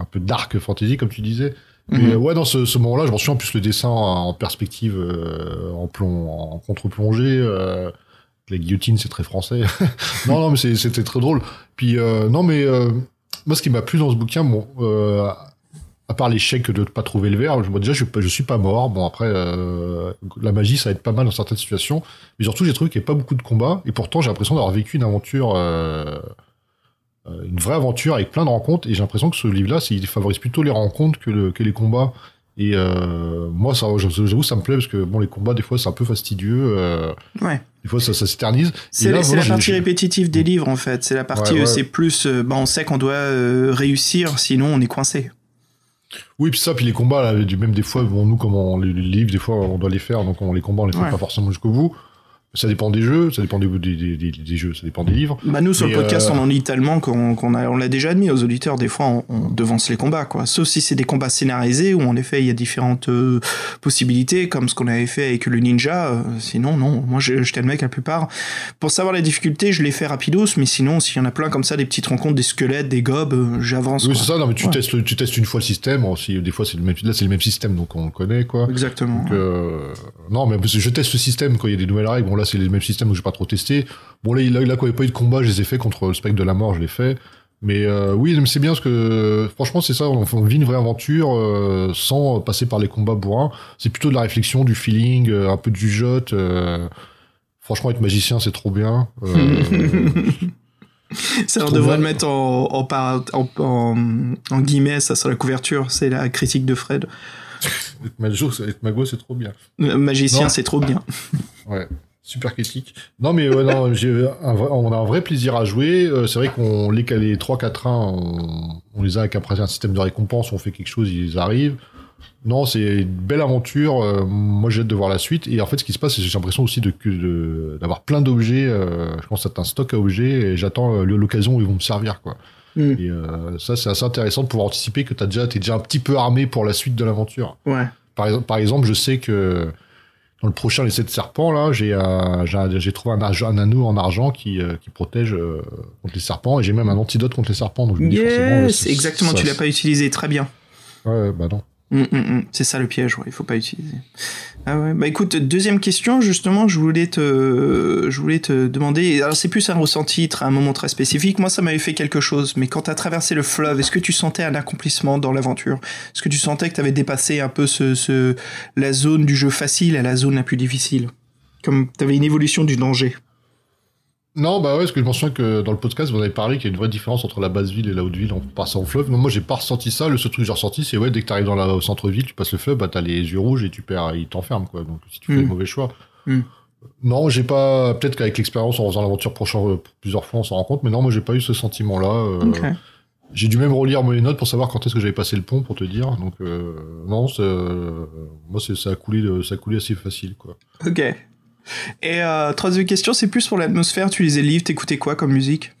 un peu dark fantasy comme tu disais. Mais Mhm. ouais, dans ce, ce moment-là, je m'en souviens en plus le dessin en perspective, en plomb, en contre-plongée. La guillotine, c'est très français. non, non, mais c'était très drôle. Puis euh, non, mais euh, moi, ce qui m'a plu dans ce bouquin, bon, euh, à part l'échec de ne pas trouver le verre, moi, déjà, je, je suis pas mort. Bon, après, la magie, ça être pas mal dans certaines situations. Mais surtout, j'ai trouvé qu'il n'y avait pas beaucoup de combats. Et pourtant, j'ai l'impression d'avoir vécu une aventure, une vraie aventure avec plein de rencontres. Et j'ai l'impression que ce livre-là, il favorise plutôt les rencontres que, que les combats. Et moi, j'avoue, ça me plaît parce que bon, les combats, des fois, c'est un peu fastidieux. Ouais. Des fois, ça, ça s'éternise. C'est voilà, la partie répétitive des livres en fait. C'est la partie, Ouais, euh, ouais. c'est plus, euh, bah, on sait qu'on doit euh, réussir, sinon on est coincé. Oui, puis ça, puis les combats, là, même des fois, bon, nous, comme on, les, les livres, des fois, on doit les faire, donc on, les combats, on les fait Ouais. pas forcément jusqu'au bout. Ça dépend des jeux, ça dépend des, des, des, des- des jeux, ça dépend des livres. Bah nous sur Mais, le podcast euh, on en lit tellement qu'on a- on l'a déjà admis aux auditeurs des fois on, on devance les combats quoi sauf si c'est des combats scénarisés où en effet il y a différentes euh, possibilités comme ce qu'on avait fait avec le ninja euh, sinon non moi je- j'étais le mec la plupart pour savoir la difficulté je les fais rapidos mais sinon s'il y en a plein comme ça des petites rencontres des squelettes des gobes j'avance Oui, c'est ça, non, mais tu, Ouais. testes, tu testes une fois le système, aussi, des fois, c'est le même, là, c'est le même système, donc on le connaît, quoi. exactement Donc, non, mais je teste le système quand il y a des nouvelles règles. Bon, là, c'est les mêmes systèmes, donc j'ai pas trop testé. Bon, là, il- là, là, quand il n'y a pas eu de combat, je les ai fait contre le spectre de la mort, je l'ai fait. Mais euh, oui, c'est bien parce que franchement, c'est ça, on, on vit une vraie aventure euh, sans passer par les combats bourrins. C'est plutôt de la réflexion, du feeling, euh, un peu de jugeote. euh, franchement, être magicien, c'est trop bien. Ça, on devrait le mettre en, en, par- en, guillemets, ça sur la couverture. C'est la critique de Fred. être, mago, c'est- trop bien. Magicien, c'est trop bien. Ouais, super critique. Non, mais ouais, non, j'ai un vrai- on a un vrai plaisir à jouer. Euh, c'est vrai qu'on les les 3-4 1 on, on les a avec après un système de récompense, on fait quelque chose, ils arrivent. Non, c'est une belle aventure. euh, moi, j'ai hâte de voir la suite. Et en fait, ce qui se passe, c'est que j'ai l'impression aussi de- d'avoir plein d'objets. euh, je pense que c'est un stock à objets et j'attends euh, l'occasion où ils vont me servir, quoi. Mm. Et euh, ça, c'est assez intéressant de pouvoir anticiper que déjà, t'es déjà un petit peu armé pour la suite de l'aventure. Ouais. Par exemple, par exemple, je sais que dans le prochain Les Sept Serpents, là, j'ai j'ai trouvé un, anneau en argent qui, euh, qui protège euh, contre les serpents et j'ai même un antidote contre les serpents. Donc je me dis forcément, exactement, ça- tu l'as pas utilisé, très bien. Ouais, bah non. Mm, mm, mm. C'est ça le piège, ouais, il faut pas utiliser. Ah ouais, bah écoute, deuxième question, justement, je voulais te, je voulais te demander, alors c'est plus un ressenti, un moment très spécifique, moi ça m'avait fait quelque chose, mais quand t'as traversé le fleuve, est-ce que tu sentais un accomplissement dans l'aventure? Est-ce que tu sentais que t'avais dépassé un peu ce, ce, la zone du jeu facile à la zone la plus difficile? Comme t'avais une évolution du danger Non, bah ouais, parce que je m'en souviens que dans le podcast, vous avez parlé qu'il y a une vraie différence entre la basse ville et la haute ville en passant au fleuve. Non, moi, j'ai pas ressenti ça. Le seul truc que j'ai ressenti, c'est ouais, dès que t'arrives dans la centre-ville, tu passes le fleuve, bah t'as les yeux rouges et tu perds, ils t'enferment, quoi. Donc, si tu fais Mm. le mauvais choix. Mm. Non, j'ai pas. Peut-être qu'avec l'expérience, en faisant l'aventure prochain- euh, plusieurs fois, on s'en rend compte. Mais non, moi, j'ai pas eu ce sentiment-là. euh. J'ai dû même relire mes notes pour savoir quand est-ce que j'avais passé le pont, pour te dire. Donc, euh, non, c'est, euh, moi, c'est, ça a coulé, ça a coulé assez facile, quoi. Ok. Et euh, troisième question, c'est plus pour l'atmosphère, tu lisais le livre, t'écoutais quoi comme musique?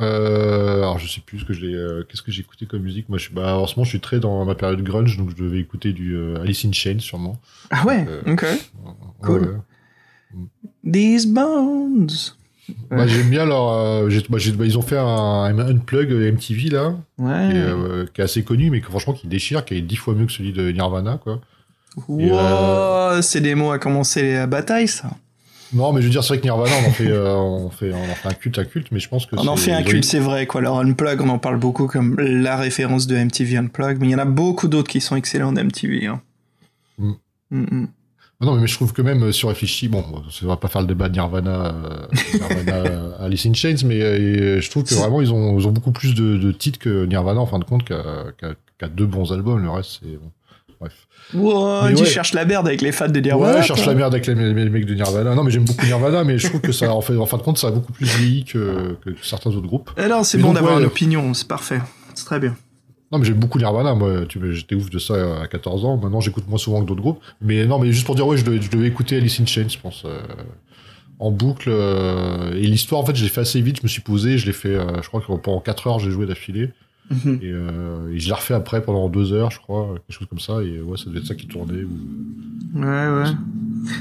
Euh, alors je sais plus ce que j'ai, euh, qu'est-ce que j'ai écouté comme musique. Moi, je suis, bah, en ce moment, je suis très dans ma période grunge, donc je devais écouter du euh, Alice in Chains sûrement. Ah ouais, ok. Cool. ouais. These bones. Bah, j'aime bien leur, bah, bah, ils ont fait un, un unplug MTV là, Ouais. qui, est, qui est assez connu, mais que, franchement qui déchire, qui est dix fois mieux que celui de Nirvana, quoi. Wow, euh, c'est des mots à commencer la bataille, ça. Non, mais je veux dire, c'est vrai que Nirvana, on en fait, euh, on fait, on en fait un culte, un culte, mais je pense que On en fait un culte, c'est vrai, quoi. Alors, Unplug, on en parle beaucoup comme la référence de MTV Unplug, mais il y en a beaucoup d'autres qui sont excellents d'MTV. Hein. Mm. Mm, mm. Ah Non, mais je trouve que même euh, sur réfléchi, bon, ça va pas faire le débat de Nirvana, euh, Nirvana Alice in Chains, mais euh, je trouve que vraiment ils ont, ils ont beaucoup plus de, de titres que Nirvana en fin de compte, qu'à deux bons albums. Le reste, c'est bon. Bref. Wow, tu ouais. cherches la merde avec les fans de Nirvana. ouais, je cherche la merde avec les, mecs de Nirvana. Non, mais j'aime beaucoup Nirvana, mais je trouve que ça, en, fait, en fin de compte, ça a beaucoup plus vieilli que, que certains autres groupes. Eh non, c'est bon d'avoir ouais. une opinion, c'est parfait. C'est très bien. Non, mais j'aime beaucoup Nirvana. Moi, j'étais ouf de ça à 14 ans. Maintenant, j'écoute moins souvent que d'autres groupes. Mais non, mais juste pour dire, ouais, je devais, je devais écouter Alice in Chains, je pense, euh, en boucle. euh, et l'histoire, en fait, je l'ai fait assez vite. Je me suis posé, je l'ai fait, euh, je crois que pendant 4 heures, j'ai joué d'affilée. Mhm. Et, euh, et je l'ai refait après pendant 2 heures, je crois, quelque chose comme ça. Et ouais, ça devait être ça qui tournait. ou- Ouais, ouais.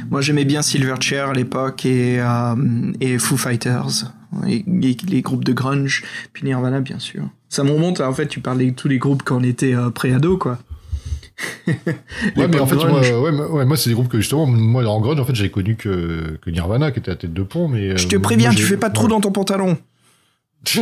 Moi, j'aimais bien Silverchair à l'époque et, euh, et Foo Fighters, et, et les groupes de grunge, puis Nirvana, bien sûr. Ça me remonte, en fait, tu parlais de tous les groupes quand on était euh, pré-ado, quoi. Ouais, mais en fait, moi, ouais, moi- ouais, moi, c'est des groupes que justement, moi, en grunge, en fait, j'avais connu que, que Nirvana, qui était à tête de pont, mais. Je euh, te moi, préviens, moi, tu fais pas trop ouais. dans ton pantalon.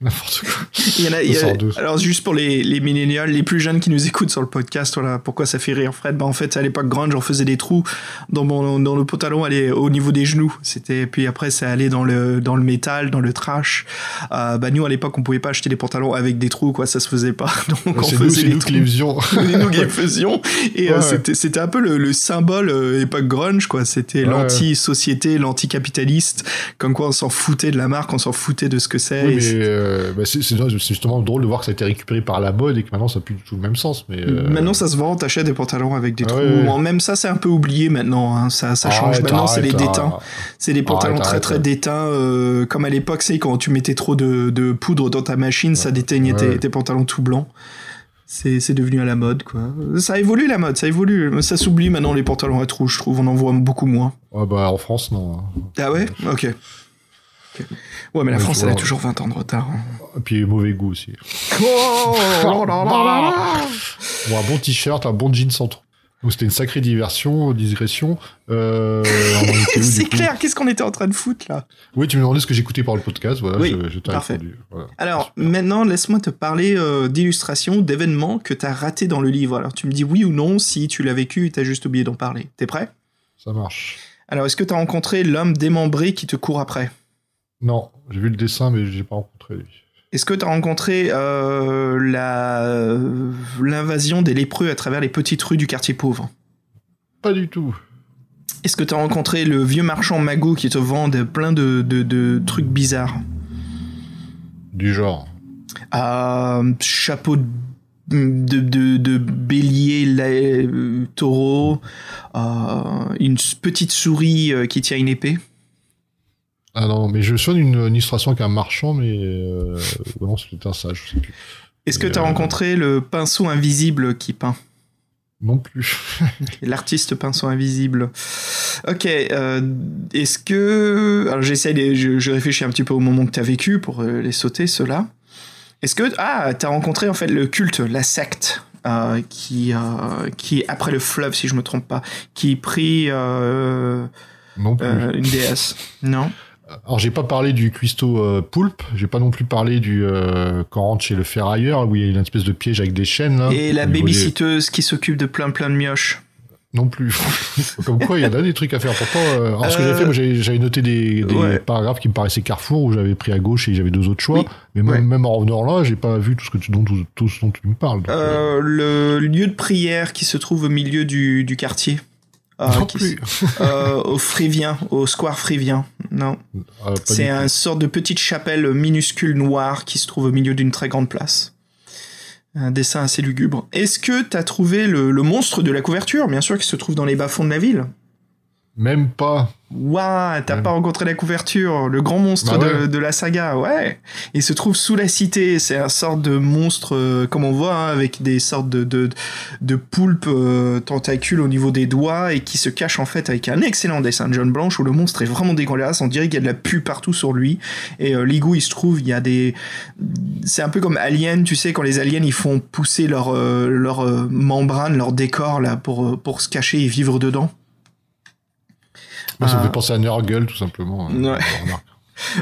N'importe quoi. Il y en a, il y a- alors juste pour les, les millénials, les plus jeunes qui nous écoutent sur le podcast, voilà pourquoi ça fait rire Fred? Bah en fait à l'époque grunge, on faisait des trous dans mon dans le pantalon, allait au niveau des genoux. C'était puis après ça allait dans le dans le métal, dans le trash. Euh, bah nous à l'époque on pouvait pas acheter des pantalons avec des trous quoi, ça se faisait pas. Donc on nous, faisait c'est des nous trous. nous qui les faisions et euh, Ouais. c'était un peu le, le symbole euh, époque grunge quoi. C'était l'anti-société, l'anti-capitaliste. Comme quoi on s'en foutait de la marque, on s'en foutait de ce que c'est. Oui, c'est- euh, bah, c'est justement drôle de voir que ça a été récupéré par la mode et que maintenant ça n'a plus du tout le même sens. Mais, euh, Maintenant, ça se vend, t'achètes des pantalons avec des Ah trous. ouais, ouais. Bon, Même ça, c'est un peu oublié maintenant. hein. Ça, ça change. arrête, maintenant, c'est les déteints. C'est des pantalons Arrête, très très déteints. euh, comme à l'époque, c'est quand tu mettais trop de, de poudre dans ta machine, ça déteignait tes, pantalons tout blancs. C'est devenu à la mode, quoi. Ça évolue la mode, ça évolue. Ça s'oublie maintenant les pantalons à trous, je trouve. On en voit beaucoup moins. Ouais, bah, en France, non. Ah ouais? Ok. Ouais, mais la Ouais, France, elle a toujours 20 ans de retard. hein. Et puis mauvais goût aussi. Oh là là là là Bon, un bon t-shirt, un bon jean sans trou. Donc c'était une sacrée diversion, digression. Euh, C'est clair, qu'est-ce qu'on était en train de foutre là? Oui, tu me demandais ce que j'écoutais par le podcast, voilà, Oui, je, je t'ai parfait. répondu. Voilà. Alors, maintenant, laisse-moi te parler euh, d'illustrations, d'événements que tu as ratés dans le livre. Alors, tu me dis oui ou non si tu l'as vécu et tu as juste oublié d'en parler. T'es prêt? Ça marche. Alors, est-ce que tu as rencontré l'homme démembré qui te court après? Non, j'ai vu le dessin, mais j'ai pas rencontré lui. Est-ce que tu as rencontré euh, la- l'invasion des lépreux à travers les petites rues du quartier pauvre? Pas du tout. Est-ce que tu as rencontré le vieux marchand magot qui te vend de- plein de, de- de trucs bizarres? Du genre. Euh, chapeau de, de, bélier, la- euh, taureau, euh, une petite souris qui tient une épée. Ah non, mais je souviens d'une une illustration avec un marchand, mais euh, ouais, non, c'était un sage, je sais plus. Est-ce que Euh, tu as rencontré le pinceau invisible qui peint Non plus. L'artiste pinceau invisible. Ok, euh, est-ce que... Alors j'essaie, de- je, je réfléchis un petit peu au moment que tu as vécu pour euh, les sauter, ceux-là. Est-ce que... Ah, tu as rencontré en fait le culte, la secte, euh, qui, euh, qui après le fleuve, si je me trompe pas, qui prit euh, Non plus. euh, une déesse. Non? Alors j'ai pas parlé du cuistot euh, poulpe, j'ai pas non plus parlé du euh, quand on rentre chez le ferrailleur où il y a une espèce de piège avec des chaînes là. Et la niveau des- babysitteuse qui s'occupe de plein plein de mioches. Non plus. Comme quoi, il y en a des trucs à faire. Pourtant, euh, alors ce que Euh, j'avais fait, moi, j'avais noté des, des Ouais. paragraphes qui me paraissaient carrefour où j'avais pris à gauche et j'avais deux autres choix. Oui. Mais même, Ouais. même en revenant là, j'ai pas vu tout ce que tu, dont, tout, tout ce dont tu me parles. donc, euh, Euh, le lieu de prière qui se trouve au milieu du, du quartier. Non qui- plus. euh, au Frivien, au square Frivien. Non. Ah, C'est du un sorte de petite chapelle minuscule noire qui se trouve au milieu d'une très grande place. Un dessin assez lugubre. Est-ce que t'as trouvé le, le monstre de la couverture, bien sûr, qui se trouve dans les bas-fonds de la ville? Même pas. Waouh, t'as Ouais. pas rencontré la couverture, le grand monstre Bah de, ouais. de la saga, ouais. Il se trouve sous la cité, c'est un sorte de monstre, euh, comme on voit, hein, avec des sortes de, de, de poulpes euh, tentacules au niveau des doigts et qui se cache en fait avec un excellent dessin de John Blanche où le monstre est vraiment dégueulasse, on dirait qu'il y a de la pu partout sur lui. Et euh, l'igou, il se trouve, il y a des... C'est un peu comme Alien, tu sais, quand les aliens, ils font pousser leur, euh, leur membrane, leur décor, là, pour, pour se cacher et vivre dedans. Moi, ça me Ah. fait penser à Nurgle, tout simplement. euh, Ouais.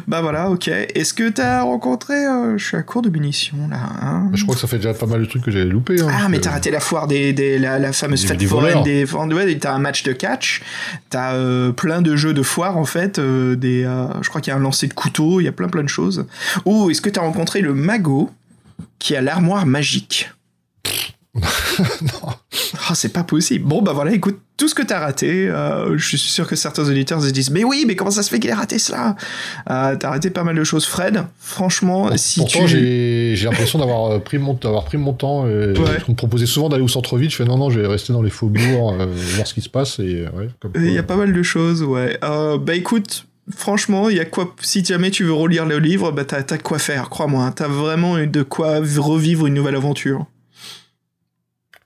Bah voilà, ok. Est-ce que t'as rencontré... euh, je suis à court de munitions, là. hein Je crois que ça fait déjà pas mal de trucs que j'avais loupé. hein, Ah, mais que- t'as raté la foire des, des la, la fameuse fête des foraine des ouais, t'as un match de catch, t'as euh, plein de jeux de foire en fait, euh, des, je crois qu'il y a un lancer de couteau, il y a plein plein de choses. Ou est-ce que t'as rencontré le magot qui a l'armoire magique? Non. Ah, c'est pas possible. Bon, bah voilà, écoute, tout ce que t'as raté, euh, je suis sûr que certains auditeurs se disent, mais oui, mais comment ça se fait qu'il ait raté cela? Euh, T'as raté pas mal de choses, Fred. Franchement, si Pourtant, tu... j'ai l'impression d'avoir euh, pris mon pris mon temps. euh, Ouais. parce qu'on me proposait souvent d'aller au centre-ville. Je fais non, non, je vais rester dans les faubourgs, euh, voir ce qui se passe. Et, ouais, comme Il y a pas mal de choses, ouais. Euh, bah écoute, franchement, il y a quoi. Si jamais tu veux relire le livre, bah t'as quoi faire, crois-moi. hein. T'as vraiment de quoi revivre une nouvelle aventure.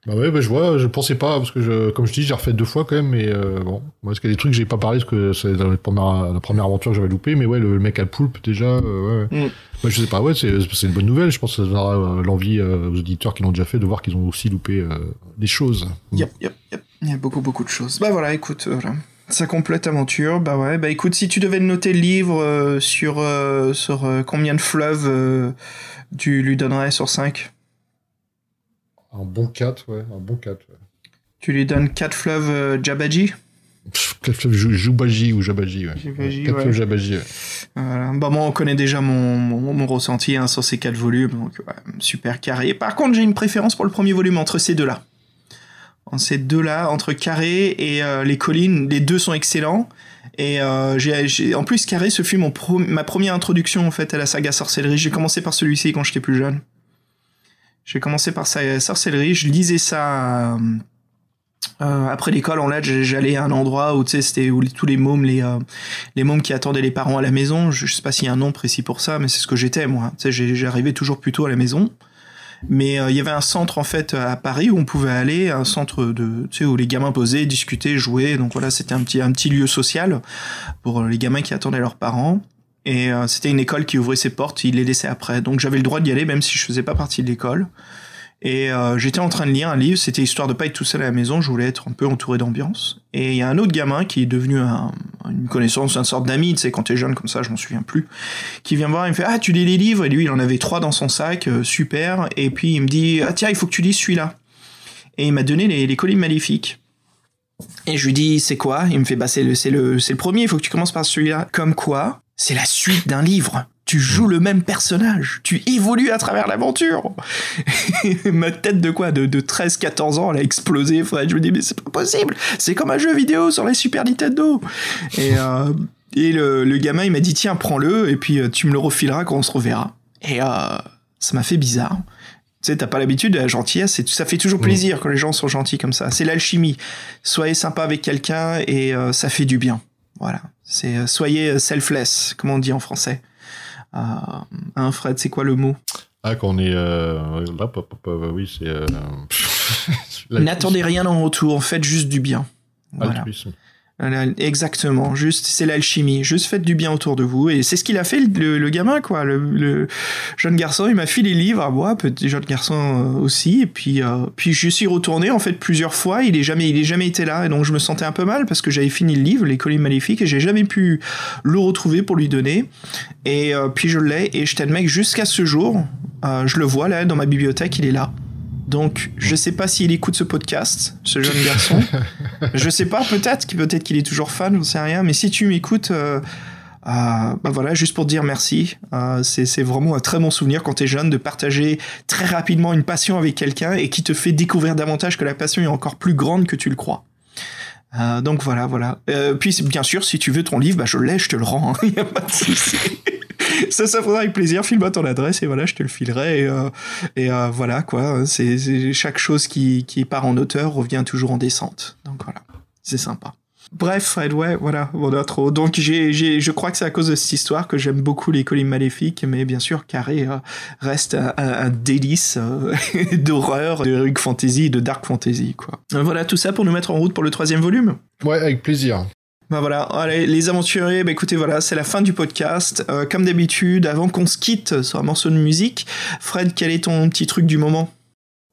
Bah ouais, bah je vois, je pensais pas, parce que je, comme je dis, j'ai refait deux fois quand même, mais euh, bon, moi, parce qu'il y a des trucs que j'ai pas parlé, parce que c'est dans les premières- la première aventure que j'avais loupé, mais ouais, le, mec à poulpe, déjà, euh, ouais. Mm. Bah, je sais pas, ouais, c'est c'est une bonne nouvelle, je pense que ça donnera euh, l'envie euh, aux auditeurs qui l'ont déjà fait de voir qu'ils ont aussi loupé euh, des choses. Yep, yep, yep. Il y a beaucoup, beaucoup de choses. Bah voilà, écoute, voilà. Ça complète l'aventure. Bah ouais, bah écoute, si tu devais noter le livre euh, sur, euh, sur euh, combien de fleuves euh, tu lui donnerais sur 5 Un bon 4, ouais, un bon 4. Ouais. Tu lui donnes 4 fleuves euh, Jabaji Pff, Quatre fleuves Jou- Joubaji ou Jabaji, ouais. Jabaji, Quatre ouais. fleuves Jabaji, ouais. Voilà. Bah moi, on connaît déjà mon, mon, mon ressenti hein, sur ces 4 volumes, donc ouais, super carré. Par contre, j'ai une préférence pour le premier volume entre ces deux-là. En ces deux-là, entre Carré et euh, les collines, les deux sont excellents. Et euh, en plus, Carré, ce fut mon pro- ma première introduction en fait à la saga Sorcellerie. J'ai commencé par celui-ci quand j'étais plus jeune. J'ai commencé par sa Sorcellerie. Je lisais ça euh, euh, après l'école. En là, j'allais à un endroit où tu sais, c'était où tous les mômes, les euh, les mômes qui attendaient les parents à la maison. Je, je sais pas s'il y a un nom précis pour ça, mais c'est ce que j'étais moi. Tu sais, j'arrivais toujours plus tôt à la maison. Mais euh, il y avait un centre en fait à Paris où on pouvait aller, un centre de, tu sais, où les gamins posaient, discutaient, jouaient. Donc voilà, c'était un petit un petit lieu social pour les gamins qui attendaient leurs parents. Et euh, c'était une école qui ouvrait ses portes, ils les laissaient après. Donc j'avais le droit d'y aller même si je faisais pas partie de l'école. Et euh, j'étais en train de lire un livre, c'était histoire de pas être tout seul à la maison, je voulais être un peu entouré d'ambiance. Et il y a un autre gamin qui est devenu un- une connaissance, une sorte d'ami, tu sais, quand t'es jeune comme ça, je m'en souviens plus, qui vient me voir, il me fait Ah, tu lis les livres? Et lui, il en avait trois dans son sac, euh, super. Et puis il me dit Ah, tiens, il faut que tu lises celui-là. Et il m'a donné les, les collines maléfiques. Et je lui dis C'est quoi? Il me fait Bah, c'est le, c'est le, c'est le premier, il faut que tu commences par celui-là. Comme quoi, c'est la suite d'un livre. Tu joues le même personnage, tu évolues à travers l'aventure. Ma tête de quoi? De, de 13-14 ans, elle a explosé. Je me dis, mais c'est pas possible. C'est comme un jeu vidéo sur la Super Nintendo. Et, euh, et le, le gamin, il m'a dit, tiens, prends-le, et puis euh, tu me le refileras quand on se reverra. Et euh, ça m'a fait bizarre. Tu sais, t'as pas l'habitude de la gentillesse, et ça fait toujours plaisir quand les gens sont gentils comme ça. C'est l'alchimie. Soyez sympa avec quelqu'un et euh, ça fait du bien. Voilà. C'est euh, soyez selfless, comme on dit en français. Euh, hein, Fred, c'est quoi le mot? Ah, quand on est euh, là, oui, c'est. Euh... N'attendez rien en retour, faites juste du bien. Voilà. altruisme. Voilà, Exactement, juste c'est l'alchimie, juste faites du bien autour de vous. Et c'est ce qu'il a fait le, le gamin quoi, le, le jeune garçon, il m'a filé les livres à moi, petit jeune garçon euh, aussi. Et puis euh, puis je suis retourné en fait plusieurs fois, il est jamais il est jamais été là. Et donc je me sentais un peu mal parce que j'avais fini le livre Les collines maléfiques et j'ai jamais pu le retrouver pour lui donner. Et euh, puis je l'ai. Et je mec jusqu'à ce jour, euh, je le vois là dans ma bibliothèque, il est là. Donc, je sais pas s'il écoute ce podcast, ce jeune garçon. je sais pas, peut-être, qu'il- peut-être qu'il est toujours fan, j'en sais rien. Mais si tu m'écoutes, euh, euh, bah voilà, juste pour te dire merci. Euh, c'est vraiment un très bon souvenir quand t'es jeune de partager très rapidement une passion avec quelqu'un et qui te fait découvrir davantage que la passion est encore plus grande que tu le crois. Donc voilà, voilà. Puis bien sûr, si tu veux ton livre, bah je l'ai, je te le rends. Il y a pas de souci. Ça, ça fera avec plaisir. File-moi ton adresse et voilà, je te le filerai. Et, euh, euh, voilà quoi. C'est chaque chose qui, qui part en hauteur revient toujours en descente. Donc voilà, c'est sympa. Bref, Fred, ouais, voilà, mon intro. Donc, je crois que c'est à cause de cette histoire que j'aime beaucoup les collines maléfiques, mais bien sûr, Carré euh, reste un, délice d'horreur, de rug fantasy, de dark fantasy, quoi. Voilà, tout ça pour nous mettre en route pour le troisième volume. Ouais, avec plaisir. Bah voilà, allez, les aventuriers, bah écoutez, voilà, c'est la fin du podcast. Euh, comme d'habitude, avant qu'on se quitte sur un morceau de musique, Fred, quel est ton petit truc du moment?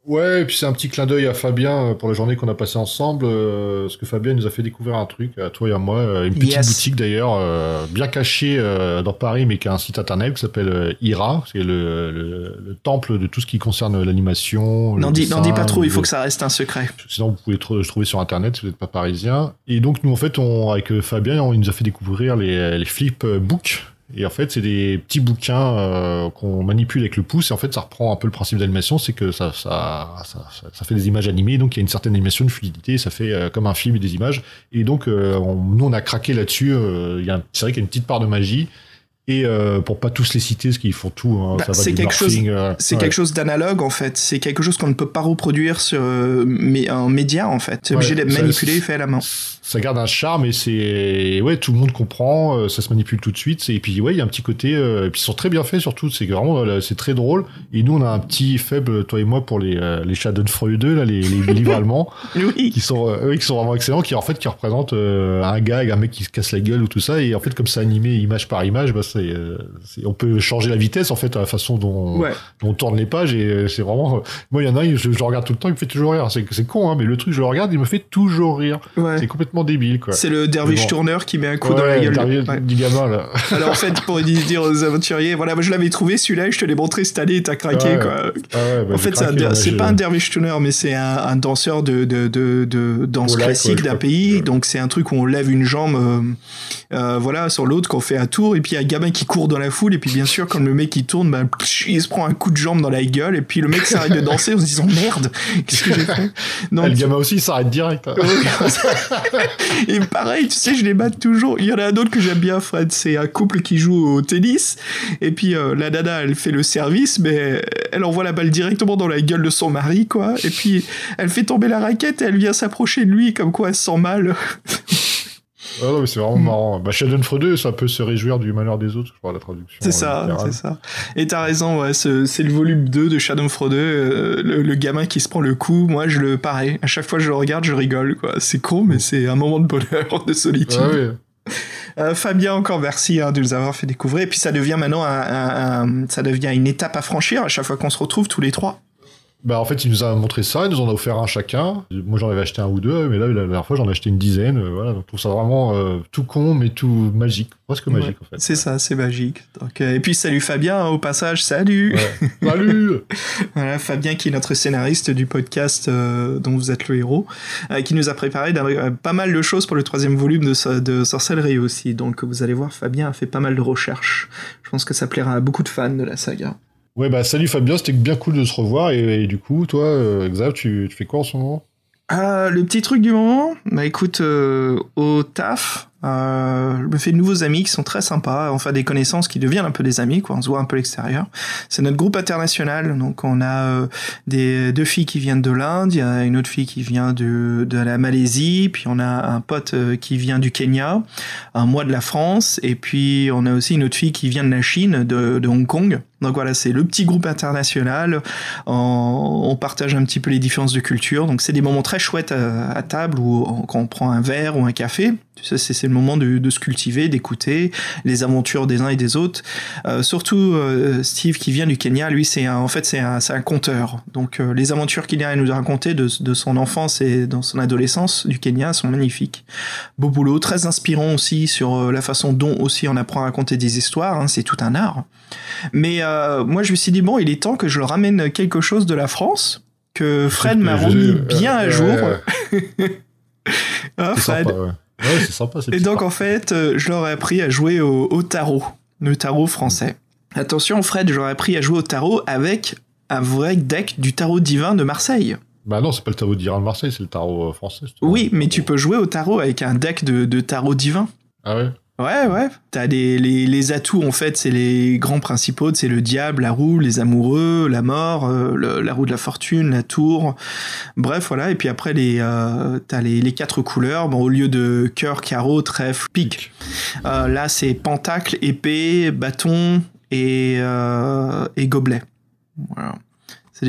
Ouais, et puis c'est un petit clin d'œil à Fabien euh, pour la journée qu'on a passée ensemble, euh, parce que Fabien nous a fait découvrir un truc, à toi et à moi, euh, une petite Yes. boutique d'ailleurs, euh, bien cachée euh, dans Paris, mais qui a un site internet qui s'appelle euh, IRA, c'est le, le, le temple de tout ce qui concerne l'animation. N'en dis, dis pas trop, il faut que ça reste un secret. Sinon, vous pouvez le trouver sur Internet si vous n'êtes pas parisien. Et donc, nous, en fait, on, avec euh, Fabien, on, il nous a fait découvrir les, les flip euh, books. Et en fait, c'est des petits bouquins euh, qu'on manipule avec le pouce. Et en fait, ça reprend un peu le principe d'animation, c'est que ça, ça, ça, ça- fait des images animées. Donc, il y a une certaine animation, une fluidité. Ça fait euh, comme un film et des images. Et donc, euh, on- nous, on a craqué là-dessus. c'est vrai qu'il y a une petite part de magie. Et pour pas tous les citer, parce qu'ils font tout, hein, Bah, c'est quelque chose- C'est ouais. quelque chose d'analogue en fait. C'est quelque chose qu'on ne peut pas reproduire sur mais un média en fait. C'est obligé Ouais, d'être manipulé et fait à la main. Ça garde un charme et c'est ouais tout le monde comprend, euh, ça se manipule tout de suite. Et puis ouais il y a un petit côté, euh, et puis ils sont très bien faits surtout. C'est vraiment euh, c'est très drôle. Et nous on a un petit faible toi et moi pour les euh, les Schadenfreude 2 là les, les livres allemands Oui. qui sont euh, oui, qui sont vraiment excellents, qui en fait qui représentent euh, un avec un mec qui se casse la gueule ou tout ça. Et en fait comme c'est animé image par image, bah c'est euh, on peut changer la vitesse en fait à la façon dont Ouais. dont on tourne les pages et euh, c'est vraiment. moi il y en a un, je, je regarde tout le temps, il me fait toujours rire. C'est c'est con hein, mais le truc je le regarde, il me fait toujours rire. Ouais. C'est complètement débile, quoi. C'est le dervish Mais bon. tourneur qui met un coup Ouais, dans la gueule. Ouais. du gamin, là. Alors en fait, pour dire aux aventuriers, voilà, moi, je l'avais trouvé celui-là je te l'ai montré cette année t'as craqué Ouais. quoi. Ah bah, en fait, c'est pas un dervish tuner, mais c'est un, un danseur de, de, de, de danse classique d'un pays. Donc c'est un truc où on lève une jambe, euh, euh, voilà, sur l'autre, qu'on fait un tour, et puis il y a un gamin qui court dans la foule, et puis bien sûr, quand le mec il tourne, ben, il se prend un coup de jambe dans la gueule, et puis le mec s'arrête de danser en se disant merde, qu'est-ce que j'ai fait? Ah, le gamin aussi, il s'arrête direct. hein. et pareil, tu sais, je les bats toujours. Il y en a un autre que j'aime bien, Fred. C'est un couple qui joue au tennis. Et puis euh, la nana, elle fait le service, mais elle envoie la balle directement dans la gueule de son mari, quoi. Et puis elle fait tomber la raquette et elle vient s'approcher de lui, comme quoi elle se sent mal. Ah non, mais c'est vraiment marrant. Bah, Schadenfreude, ça peut se réjouir du malheur des autres, je crois, la traduction. C'est euh, ça, littérale. c'est ça. Et t'as raison, ouais, ce- c'est le volume 2 de Shadow Frodo, euh, le, le gamin qui se prend le coup. Moi, je le pareil. À chaque fois que je le regarde, je rigole, quoi. C'est con, mais c'est un moment de bonheur, de solitude. Ah oui. Euh, Fabien, encore merci hein, de nous avoir fait découvrir. Et puis ça devient maintenant un, un- un- ça devient une étape à franchir à chaque fois qu'on se retrouve tous les trois. Bah, en fait, il nous a montré ça, il nous en a offert un chacun. Moi, j'en avais acheté un ou deux, mais là, la dernière fois, j'en ai acheté une dizaine. euh, Voilà, donc je trouve ça vraiment euh, tout con, mais tout magique. Presque magique, en fait. C'est ça, c'est magique. Donc, euh, et puis salut Fabien hein, au passage, salut. Ouais. Salut Voilà, Fabien qui est notre scénariste du podcast euh, dont vous êtes le héros, qui nous a préparé pas mal de choses pour le troisième volume de, so- de Sorcellerie aussi. Donc vous allez voir, Fabien a fait pas mal de recherches. Je pense que ça plaira à beaucoup de fans de la saga. Ouais, bah, salut Fabien, c'était bien cool de se revoir. Et, du coup, toi, euh, Xav, tu, tu fais quoi en ce moment? Euh, le petit truc du moment, bah écoute, euh, au taf, euh, je me fais de nouveaux amis qui sont très sympas, enfin des connaissances qui deviennent un peu des amis, quoi. On se voit un peu l'extérieur. C'est notre groupe international, donc on a euh, des deux filles qui viennent de l'Inde, il y a une autre fille qui vient de, de la Malaisie, puis on a un pote euh, qui vient du Kenya, un mois de la France, et puis on a aussi une autre fille qui vient de la Chine, de, de Hong Kong. Donc voilà, c'est le petit groupe international. On, partage un petit peu les différences de culture. Donc c'est des moments très chouettes à, à table on- quand on prend un verre ou un café. Tu sais, c'est le moment de, de se cultiver, d'écouter les aventures des uns et des autres. Euh, surtout euh, Steve qui vient du Kenya, lui c'est un- en fait c'est un, conteur. Donc euh, les aventures qu'il a à nous raconter de, de son enfance et dans son adolescence du Kenya sont magnifiques. Beau boulot, très inspirant aussi sur la façon dont aussi on apprend à raconter des histoires. hein, c'est tout un art. Mais moi, je me suis dit, bon, il est temps que je leur ramène quelque chose de la France que Fred m'a remis euh, bien à jour. Hein, C'est Fred sympa, ouais. Ouais, c'est sympa. ces Et donc, en fait, euh, je leur ai appris à jouer au, au tarot, le tarot français. Attention, Fred, je leur ai appris à jouer au tarot avec un vrai deck du tarot divin de Marseille. Bah non, c'est pas le tarot d'Iran de Marseille, c'est le tarot euh, français. Oui, mais tu peux jouer au tarot avec un deck de, de tarot divin. Ah ouais? Ouais, ouais. T'as les, les, les atouts, en fait, c'est les grands principaux, c'est le diable, la roue, les amoureux, la mort, euh, le- la roue de la fortune, la tour. Bref, voilà. Et puis après, les, euh, t'as les, les quatre couleurs. Bon, au lieu de cœur, carreau, trèfle, pique. Euh, là, c'est pentacle, épée, bâton et, et gobelet. Voilà.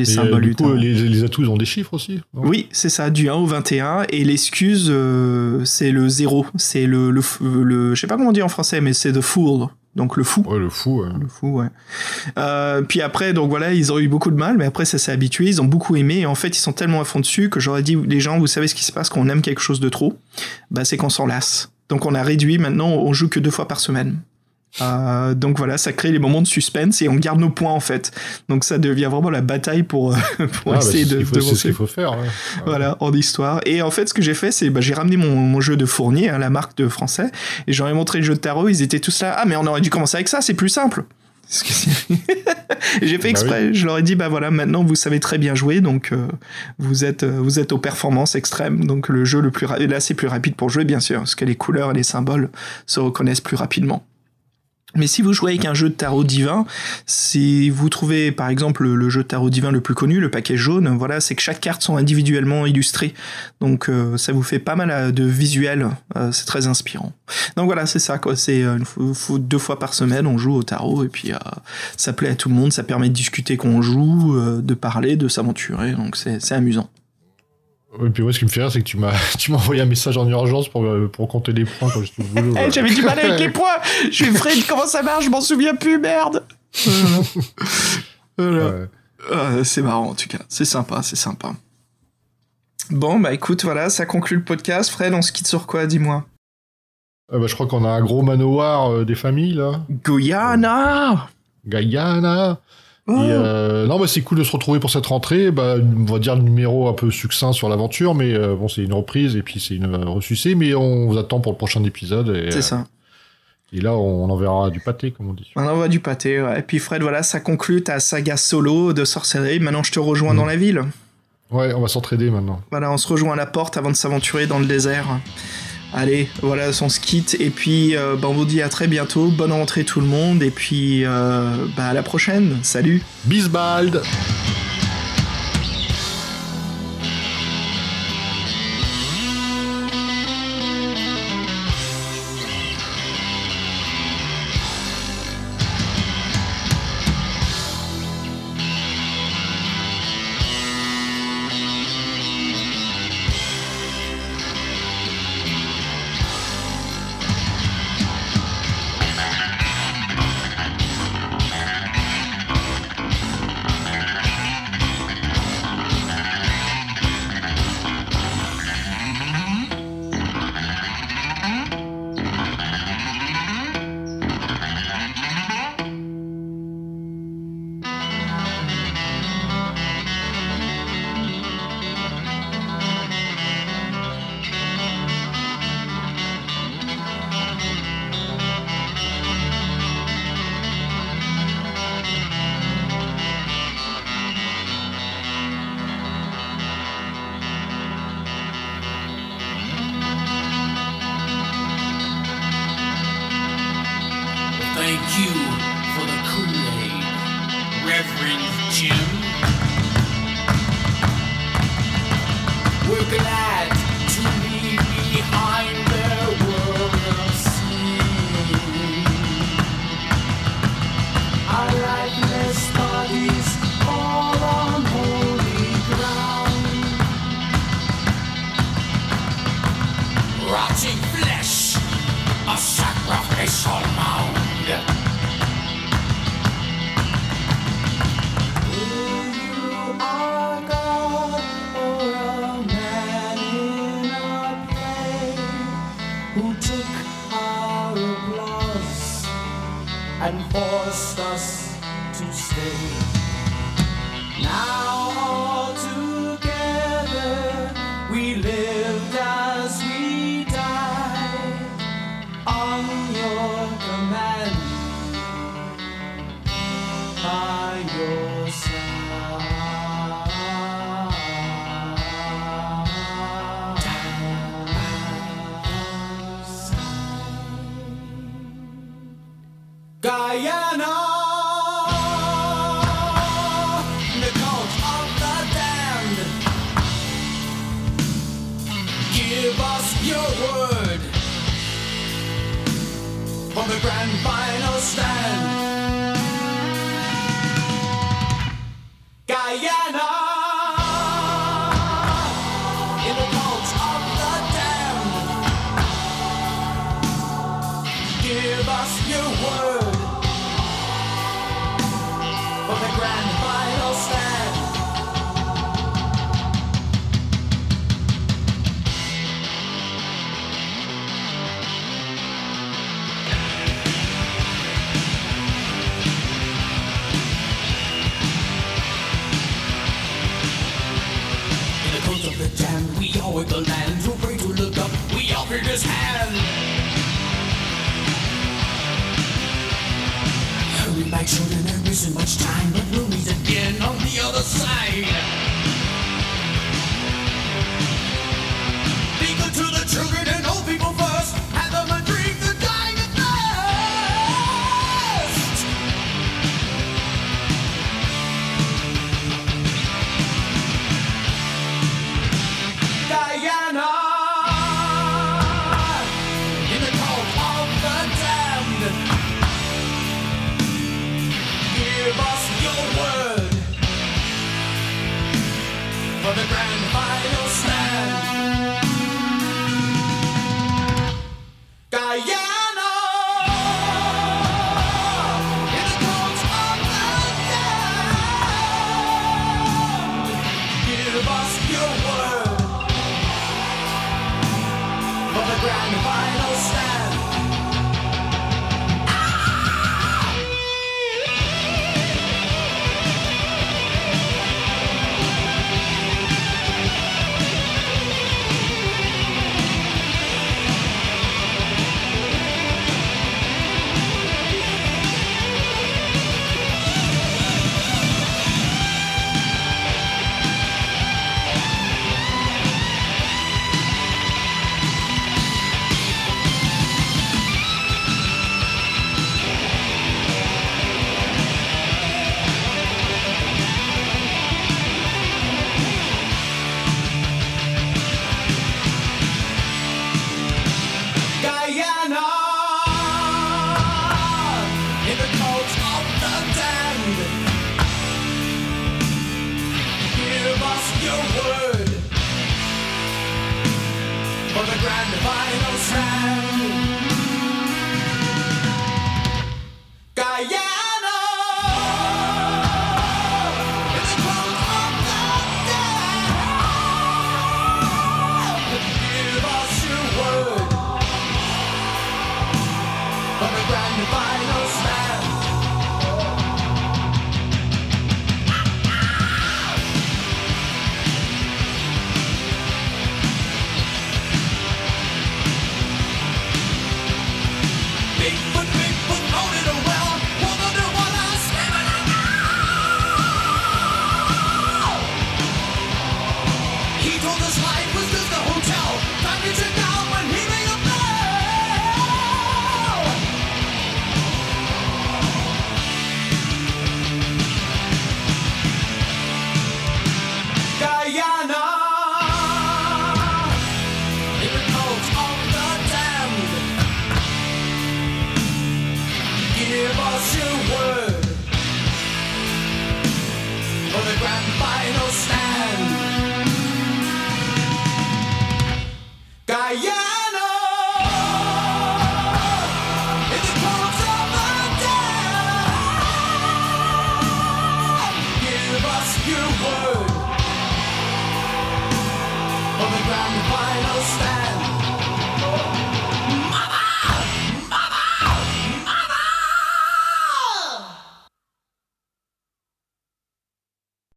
C'est des euh, symboles du coup, les, les atouts, ils ont des chiffres aussi Oui, c'est ça, du 1 au 21. Et l'excuse, euh, c'est le 0. C'est le, le, f- le. Je sais pas comment on dit en français, mais c'est the fool. Donc le fou. Ouais, le fou. ouais. Le fou, ouais. Euh, puis après, donc voilà, ils ont eu beaucoup de mal, mais après, ça s'est habitué. Ils ont beaucoup aimé. Et en fait, ils sont tellement à fond dessus que j'aurais dit, les gens, vous savez ce qui se passe quand on aime quelque chose de trop? Bah, c'est qu'on s'en lasse. Donc on a réduit. Maintenant, on joue que deux fois par semaine. Euh, donc voilà, ça crée les moments de suspense et on garde nos points en fait. Donc ça devient vraiment la bataille pour, euh, pour Ah, bah, essayer de, c'est ce qu'il faut faire. ouais. Voilà, en histoire. Et en fait, ce que j'ai fait, c'est bah, j'ai ramené mon, mon jeu de Fournier, hein, la marque de français, et j'en ai montré le jeu de tarot. Ils étaient tous là. Ah, mais on aurait dû commencer avec ça, c'est plus simple. J'ai fait Bah exprès. Je leur ai dit, bah voilà, maintenant vous savez très bien jouer, donc euh, vous êtes euh, vous êtes aux performances extrêmes. Donc le jeu le plus ra- là c'est plus rapide pour jouer, bien sûr, parce que les couleurs et les symboles se reconnaissent plus rapidement. Mais si vous jouez avec un jeu de tarot divin, si vous trouvez par exemple le, jeu de tarot divin le plus connu, le paquet jaune, voilà, c'est que chaque carte sont individuellement illustrées. Donc euh, ça vous fait pas mal euh, de visuels, euh, c'est très inspirant. Donc voilà, c'est ça quoi, c'est deux fois par semaine on joue au tarot et puis ça plaît à tout le monde, ça permet de discuter quand on joue, de parler, de s'aventurer, donc c'est amusant. Et puis moi, ce qui me fait rire, c'est que tu m'as, tu m'as envoyé un message en urgence pour, euh, pour compter les points quand j'étais au boulot. Eh. J'avais du mal avec les points. Je suis Fred, comment ça marche? Je m'en souviens plus, merde. Voilà. Ouais. Euh, c'est marrant en tout cas, c'est sympa, c'est sympa. Bon, bah écoute, voilà, ça conclut le podcast. Fred, on se quitte sur quoi, dis-moi? Ah bah, je crois qu'on a un gros manoir euh, des familles, là. Guyana Guyana. Oh. Et, euh, non, bah, c'est cool de se retrouver pour cette rentrée. Bah, on va dire le numéro un peu succinct sur l'aventure, mais euh, bon, c'est une reprise et puis c'est une euh, ressucée, mais on vous attend pour le prochain épisode. Et, C'est ça. et là, on enverra du pâté, comme on dit. On envoie du pâté, ouais. Et puis Fred, voilà, ça conclut ta saga solo de sorcellerie. Maintenant, je te rejoins Mm. dans la ville. Ouais, on va s'entraider maintenant. Voilà, on se rejoint à la porte avant de s'aventurer dans le désert. Allez, voilà, on se. Et puis, euh, bah, on vous dit à très bientôt. Bonne rentrée tout le monde. Et puis, euh, bah, à la prochaine. Salut Bisbald